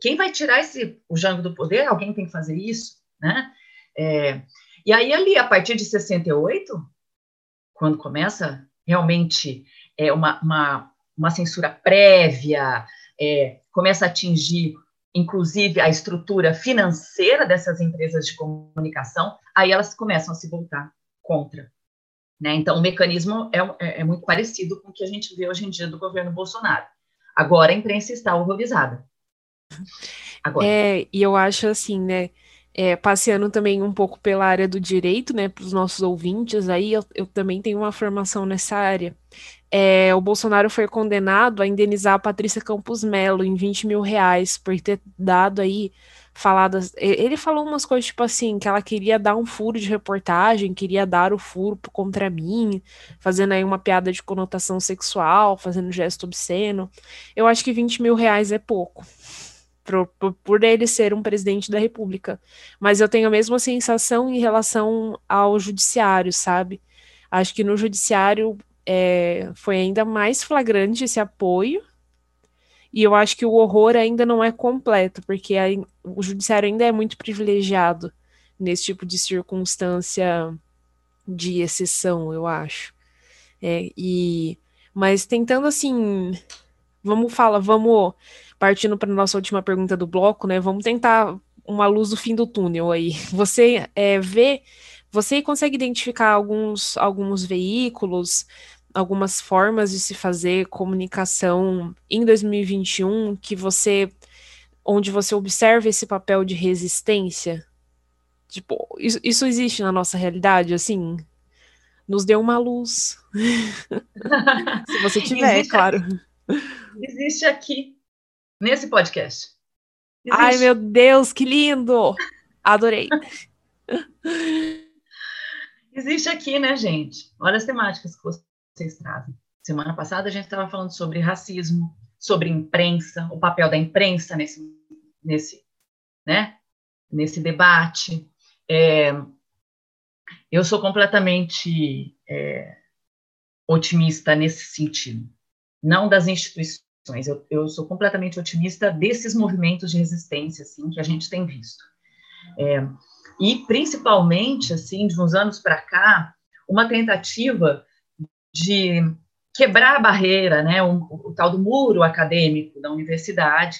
quem vai tirar esse, o Jango do poder? Alguém tem que fazer isso, né? É, e aí, ali, a partir de 68, quando começa realmente é, uma, uma, uma censura prévia, é, começa a atingir, inclusive, a estrutura financeira dessas empresas de comunicação, aí elas começam a se voltar contra. Né? Então, o mecanismo é, é, é muito parecido com o que a gente vê hoje em dia do governo Bolsonaro. Agora, a imprensa está horrorizada. Agora. É, e eu acho assim, né? É, passeando também um pouco pela área do direito, né, para os nossos ouvintes, aí eu, eu, também tenho uma formação nessa área. É, o Bolsonaro foi condenado a indenizar a Patrícia Campos Melo em 20 mil reais por ter dado aí faladas. Ele falou umas coisas tipo assim, que ela queria dar um furo de reportagem, queria dar o furo contra mim, fazendo aí uma piada de conotação sexual, fazendo gesto obsceno. Eu acho que 20 mil reais é pouco. Por, por, ele ser um presidente da República. Mas eu tenho a mesma sensação em relação ao judiciário, sabe? Acho que no judiciário é, foi ainda mais flagrante esse apoio e eu acho que o horror ainda não é completo, porque a, o judiciário ainda é muito privilegiado nesse tipo de circunstância de exceção, eu acho. É, e mas tentando assim, vamos falar, vamos partindo para nossa última pergunta do bloco, né? Vamos tentar uma luz do fim do túnel aí. Você é, vê, você consegue identificar alguns alguns veículos, algumas formas de se fazer comunicação em 2021 que você onde você observa esse papel de resistência? Tipo, isso, isso existe na nossa realidade, assim? Nos deu uma luz. se você tiver, existe, claro. Existe aqui, nesse podcast. Existe. Ai, meu Deus, que lindo! Adorei. Existe aqui, né, gente? Olha as temáticas que você vocês trazem. Semana passada a gente estava falando sobre racismo, sobre imprensa, o papel da imprensa nesse, nesse, né, nesse debate. É, eu sou completamente é, otimista nesse sentido, não das instituições. Eu, eu, sou completamente otimista desses movimentos de resistência assim, que a gente tem visto. É, e, principalmente, assim, de uns anos para cá, uma tentativa de quebrar a barreira, né, o, o tal do muro acadêmico da universidade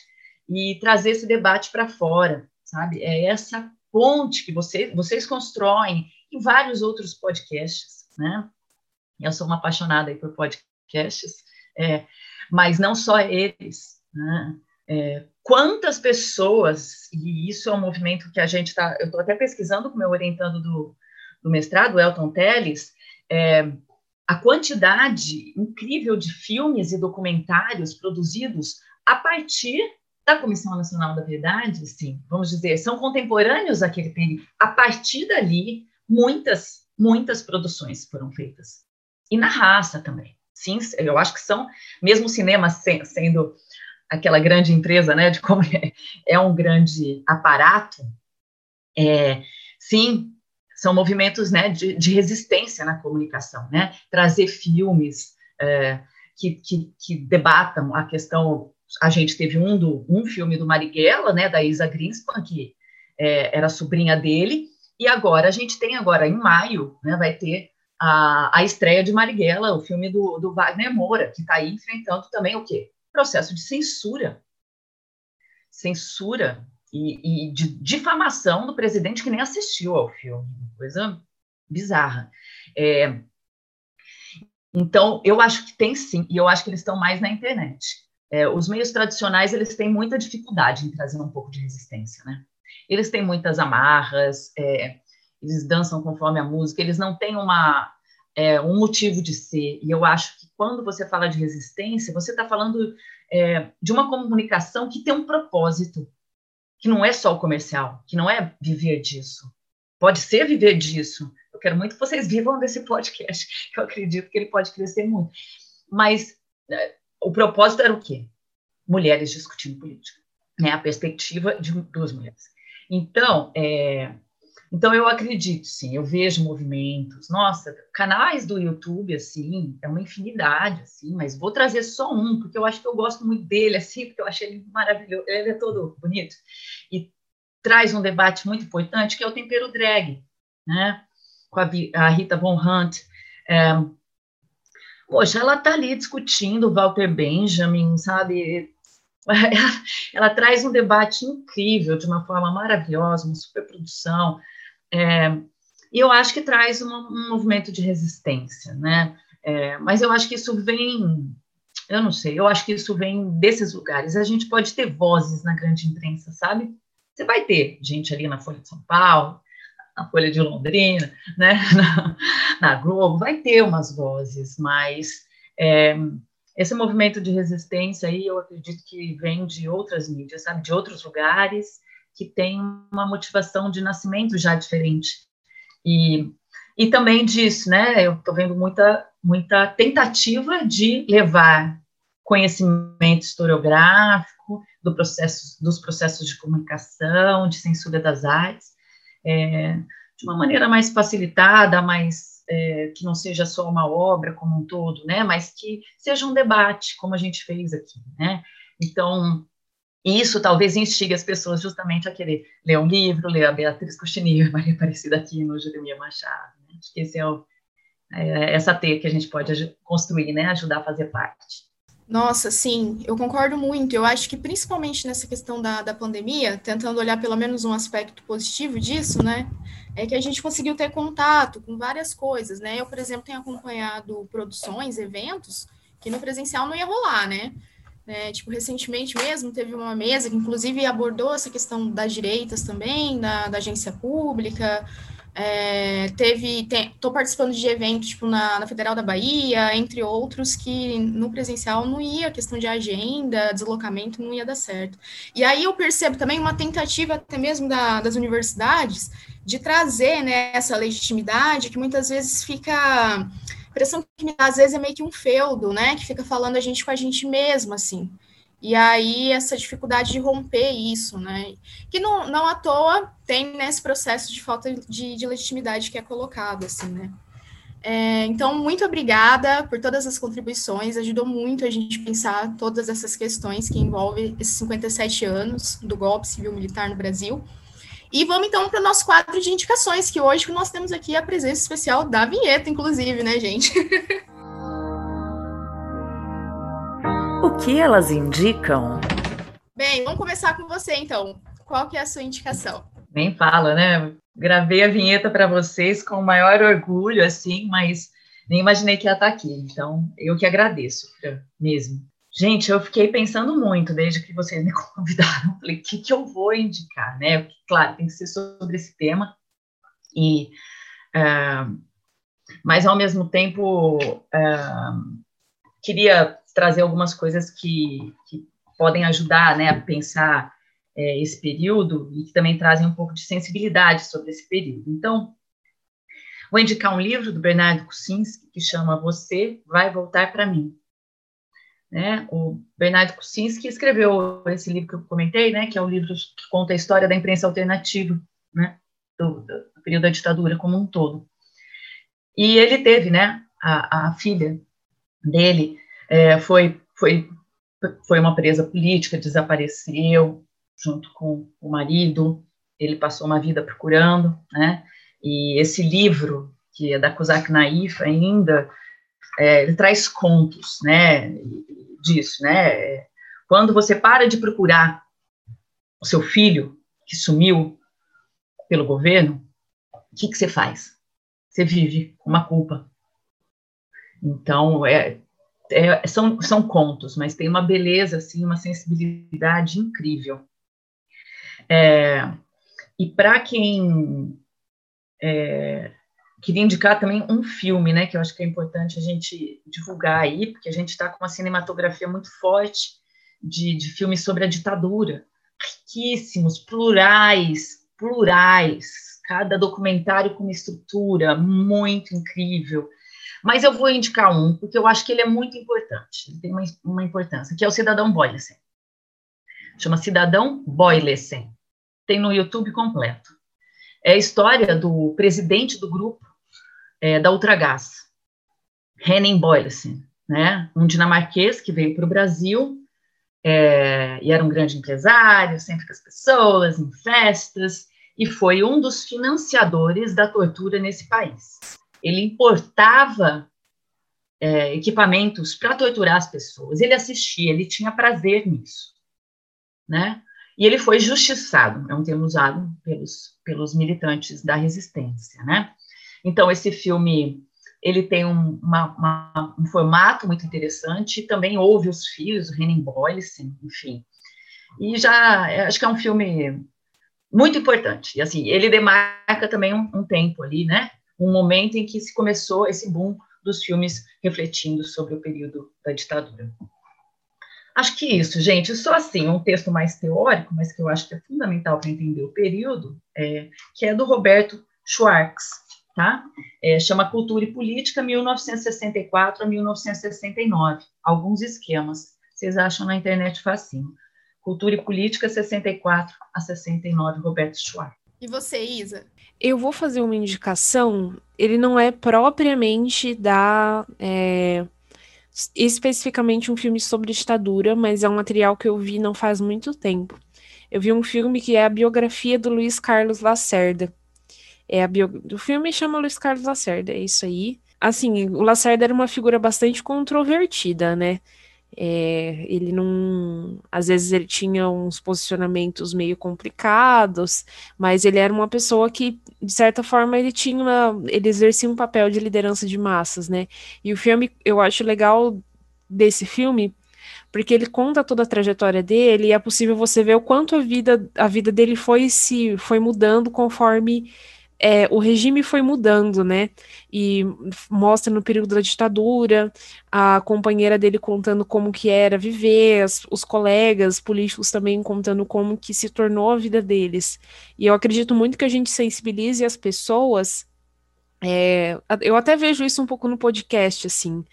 e trazer esse debate para fora, sabe? É essa ponte que você, vocês constroem em vários outros podcasts, né? Eu sou uma apaixonada por podcasts, é, mas não só eles, né? É, quantas pessoas, e isso é um movimento que a gente está, eu estou até pesquisando com o meu orientando do, do mestrado, Elton Teles, é, a quantidade incrível de filmes e documentários produzidos a partir da Comissão Nacional da Verdade, sim, vamos dizer, são contemporâneos àquele período. A partir dali, muitas, muitas produções foram feitas. E na raça também. Sim, eu acho que são, mesmo o cinema sendo aquela grande empresa, né, de como é, é um grande aparato, é, sim, são movimentos né, de, de, resistência na comunicação, né? Trazer filmes é, que, que, que, debatam a questão. A gente teve um, do, um filme do Marighella, né, da Isa Greenspan, que é, era sobrinha dele, e agora a gente tem agora, em maio, né, vai ter a, a estreia de Marighella, o filme do, do Wagner Moura, que está aí enfrentando também o quê? Processo de censura. Censura e, e de difamação do presidente que nem assistiu ao filme, coisa bizarra. É, então, eu acho que tem sim, e eu acho que eles estão mais na internet. É, os meios tradicionais, eles têm muita dificuldade em trazer um pouco de resistência, né? Eles têm muitas amarras, é, eles dançam conforme a música, eles não têm uma, é, um motivo de ser. E eu acho que quando você fala de resistência, você está falando é, de uma comunicação que tem um propósito, que não é só o comercial, que não é viver disso. Pode ser viver disso. Eu quero muito que vocês vivam desse podcast, que eu acredito que ele pode crescer muito. Mas é, o propósito era o quê? Mulheres discutindo política, né? A perspectiva de duas mulheres. Então, é, então, eu acredito, sim, eu vejo movimentos. Nossa, canais do YouTube, assim, é uma infinidade, assim, mas vou trazer só um, porque eu acho que eu gosto muito dele, assim, porque eu achei ele maravilhoso. Ele é todo bonito e traz um debate muito importante, que é o tempero drag, né? Com a, a Rita Von Hunt. É, poxa, ela tá ali discutindo Walter Benjamin, sabe? Ela, ela, traz um debate incrível, de uma forma maravilhosa, uma superprodução. É, eu acho que traz um movimento de resistência, né? É, mas eu acho que isso vem, eu não sei, eu acho que isso vem desses lugares. A gente pode ter vozes na grande imprensa, sabe? Você vai ter gente ali na Folha de São Paulo, na Folha de Londrina, né, na, na Globo, vai ter umas vozes, mas é, esse movimento de resistência aí, eu acredito que vem de outras mídias, sabe, de outros lugares, que tem uma motivação de nascimento já diferente. E, e também disso, né, eu estou vendo muita, muita tentativa de levar conhecimento historiográfico do processo, dos processos de comunicação, de censura das artes, é, de uma maneira mais facilitada, mais é, que não seja só uma obra como um todo, né, mas que seja um debate, como a gente fez aqui, né. Então, isso talvez instigue as pessoas justamente a querer ler um livro, ler a Beatriz Costinir, Maria Aparecida Aquino, Jeremias Machado. Né? Acho que esse é, o, é, essa teia que a gente pode construir, né, ajudar a fazer parte. Nossa, sim, eu concordo muito. Eu acho que principalmente nessa questão da, da pandemia, tentando olhar pelo menos um aspecto positivo disso, né? É que a gente conseguiu ter contato com várias coisas, né? Eu, por exemplo, tenho acompanhado produções, eventos, que no presencial não ia rolar, né? É, tipo, recentemente mesmo teve uma mesa que inclusive abordou essa questão das direitas também, da, da agência pública, é, teve, estou participando de eventos tipo na, na, Federal da Bahia, entre outros, que no presencial não ia, questão de agenda, deslocamento, não ia dar certo. E aí eu percebo também uma tentativa até mesmo da, das universidades de trazer né, essa legitimidade que muitas vezes fica. Impressão que me dá, às vezes, é meio que um feudo, né? Que fica falando a gente com a gente mesmo, assim. E aí, essa dificuldade de romper isso, né? Que não, não à toa tem nesse processo de falta de, de legitimidade que é colocado, assim, né? É, então, muito obrigada por todas as contribuições, ajudou muito a gente pensar todas essas questões que envolvem esses 57 anos do golpe civil-militar no Brasil. E vamos então para o nosso quadro de indicações, que hoje nós temos aqui a presença especial da vinheta, inclusive, né, gente? O que elas indicam? Bem, vamos começar com você então. Qual que é a sua indicação? Nem fala, né? Gravei a vinheta para vocês com o maior orgulho, assim, mas nem imaginei que ia estar aqui. Então, eu que agradeço, mesmo. Gente, eu fiquei pensando muito desde que vocês me convidaram. Falei, o que, que eu vou indicar, né? Claro, tem que ser sobre esse tema. E, uh, mas, ao mesmo tempo, uh, queria trazer algumas coisas que, que podem ajudar né, a pensar é, esse período e que também trazem um pouco de sensibilidade sobre esse período. Então, vou indicar um livro do Bernardo Kucinski que chama Você Vai Voltar para Mim. Né? O Bernardo Kucinski escreveu esse livro que eu comentei, né, que é um livro que conta a história da imprensa alternativa, né, do, do período da ditadura como um todo. E ele teve, né, a, a filha dele é, foi, foi, foi uma presa política, desapareceu junto com o marido, ele passou uma vida procurando, né? E esse livro, que é da Kozak Naif ainda, é, ele traz contos, né, disso, né? Quando você para de procurar o seu filho que sumiu pelo governo, o que, que você faz? Você vive uma culpa. Então, é, é, são, são contos, mas tem uma beleza, assim, uma sensibilidade incrível. É, e para quem é, queria indicar também um filme, né, que eu acho que é importante a gente divulgar aí, porque a gente está com uma cinematografia muito forte de, de filmes sobre a ditadura, riquíssimos, plurais, plurais, cada documentário com uma estrutura muito incrível. Mas eu vou indicar um, porque eu acho que ele é muito importante, ele tem uma, uma importância, que é o Cidadão Boylesen. Chama Cidadão Boylesen. Tem no YouTube completo. É a história do presidente do grupo é, da Ultragás, Henning Boylesen, né? um dinamarquês que veio para o Brasil é, e era um grande empresário, sempre com as pessoas, em festas, e foi um dos financiadores da tortura nesse país ele importava é, equipamentos para torturar as pessoas. Ele assistia, ele tinha prazer nisso, né? E ele foi justiçado, é um termo usado pelos, pelos militantes da resistência, né? Então, esse filme, ele tem um, uma, uma, um formato muito interessante, também houve os filhos, o Henning Boyce, enfim. E já, acho que é um filme muito importante. E assim, ele demarca também um, um tempo ali, né? Um momento em que se começou esse boom dos filmes refletindo sobre o período da ditadura. Acho que isso, gente. Só assim, um texto mais teórico, mas que eu acho que é fundamental para entender o período, é, que é do Roberto Schwartz, tá? É, chama Cultura e Política, 1964 a 1969. Alguns esquemas. Vocês acham na internet facinho. Cultura e Política, 64 a 69, Roberto Schwartz. E você, Isa? Eu vou fazer uma indicação. Ele não é propriamente da. É, especificamente um filme sobre ditadura, mas é um material que eu vi não faz muito tempo. Eu vi um filme que é a biografia do Luiz Carlos Lacerda. É a bio... O filme chama Luiz Carlos Lacerda, é isso aí. Assim, o Lacerda era uma figura bastante controvertida, né? É, ele não. Às vezes ele tinha uns posicionamentos meio complicados, mas ele era uma pessoa que, de certa forma, ele tinha uma, ele exercia um papel de liderança de massas, né? E o filme, eu acho legal desse filme, porque ele conta toda a trajetória dele e é possível você ver o quanto a vida, a vida dele foi se foi mudando conforme é, o regime foi mudando, né? E mostra no período da ditadura a companheira dele contando como que era viver, as, os colegas políticos também contando como que se tornou a vida deles. E eu acredito muito que a gente sensibilize as pessoas. É, eu até vejo isso um pouco no podcast, assim.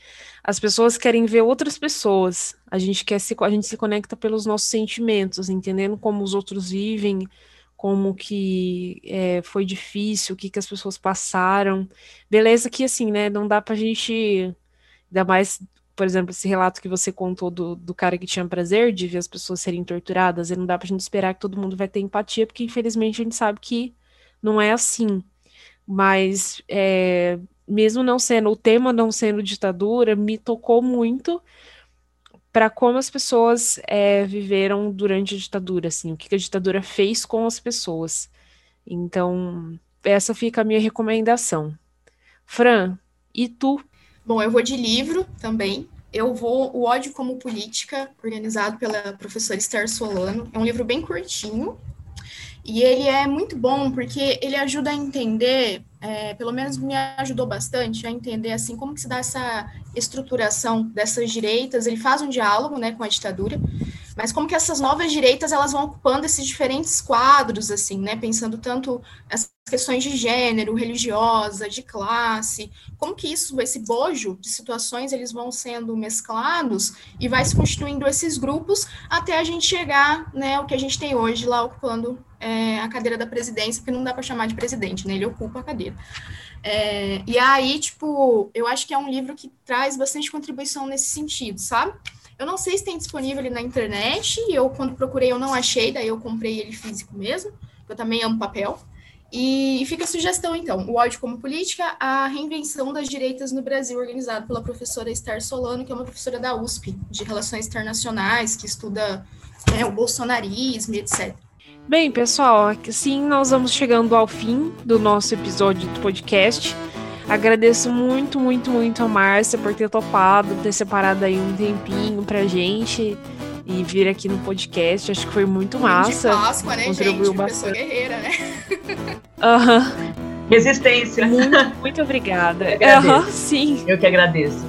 As pessoas querem ver outras pessoas. A gente quer se, a gente se conecta pelos nossos sentimentos, entendendo como os outros vivem, como que é, foi difícil, o que, que as pessoas passaram. Beleza que, assim, né, não dá pra gente, ainda mais, por exemplo, esse relato que você contou do, do cara que tinha prazer de ver as pessoas serem torturadas, e não dá pra gente esperar que todo mundo vai ter empatia, porque, infelizmente, a gente sabe que não é assim. Mas, é, mesmo não sendo, o tema não sendo ditadura, me tocou muito, para como as pessoas é, viveram durante a ditadura, assim, o que a ditadura fez com as pessoas. Então, essa fica a minha recomendação. Fran, e tu? Bom, eu vou de livro também. Eu vou O Ódio como Política, organizado pela professora Esther Solano. É um livro bem curtinho, e ele é muito bom porque ele ajuda a entender, é, pelo menos me ajudou bastante a entender assim como que se dá essa estruturação dessas direitas. Ele faz um diálogo, né, com a ditadura, mas como que essas novas direitas elas vão ocupando esses diferentes quadros, assim, né, pensando tanto as questões de gênero, religiosa, de classe, como que isso, esse bojo de situações, eles vão sendo mesclados e vai se constituindo esses grupos até a gente chegar, né, o que a gente tem hoje lá ocupando é, a cadeira da presidência, porque não dá para chamar de presidente, né? Ele ocupa a cadeira. É, e aí, tipo, eu acho que é um livro que traz bastante contribuição nesse sentido, sabe? Eu não sei se tem disponível ele na internet, eu quando procurei eu não achei, daí eu comprei ele físico mesmo, eu também amo papel. E fica a sugestão, então, o ódio como política, a reinvenção das direitas no Brasil, organizado pela professora Esther Solano, que é uma professora da USP, de Relações Internacionais, que estuda né, o bolsonarismo e etc. Bem, pessoal, assim nós vamos chegando ao fim do nosso episódio do podcast. Agradeço muito, muito, muito a Márcia por ter topado, ter separado aí um tempinho pra gente e vir aqui no podcast. Acho que foi muito massa. De Páscoa, né, Contribuiu gente? Bastante. Pessoa guerreira, né? Uhum. Resistência. Muito, muito obrigada. Uhum, sim. Eu que agradeço.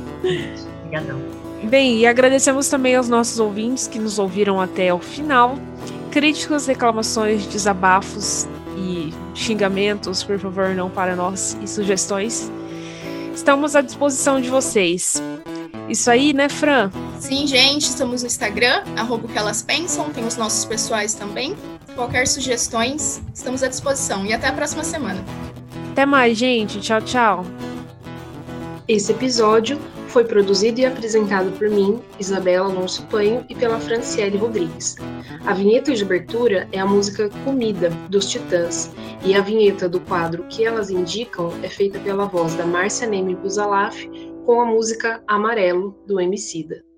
Obrigadão. Bem, e agradecemos também aos nossos ouvintes que nos ouviram até o final. Críticas, reclamações, desabafos e xingamentos, por favor, não para nós e sugestões. Estamos à disposição de vocês. Isso aí, né, Fran? Sim, gente, estamos no Instagram, arroba que elas pensam, tem os nossos pessoais também. Qualquer sugestões, estamos à disposição. E até a próxima semana. Até mais, gente. Tchau, tchau. Esse episódio foi produzido e apresentado por mim, Isabela Alonso Panho, e pela Franciele Rodrigues. A vinheta de abertura é a música Comida, dos Titãs, e a vinheta do quadro Que Elas Indicam é feita pela voz da Márcia Neme Buzalaf com a música Amarelo, do Emicida.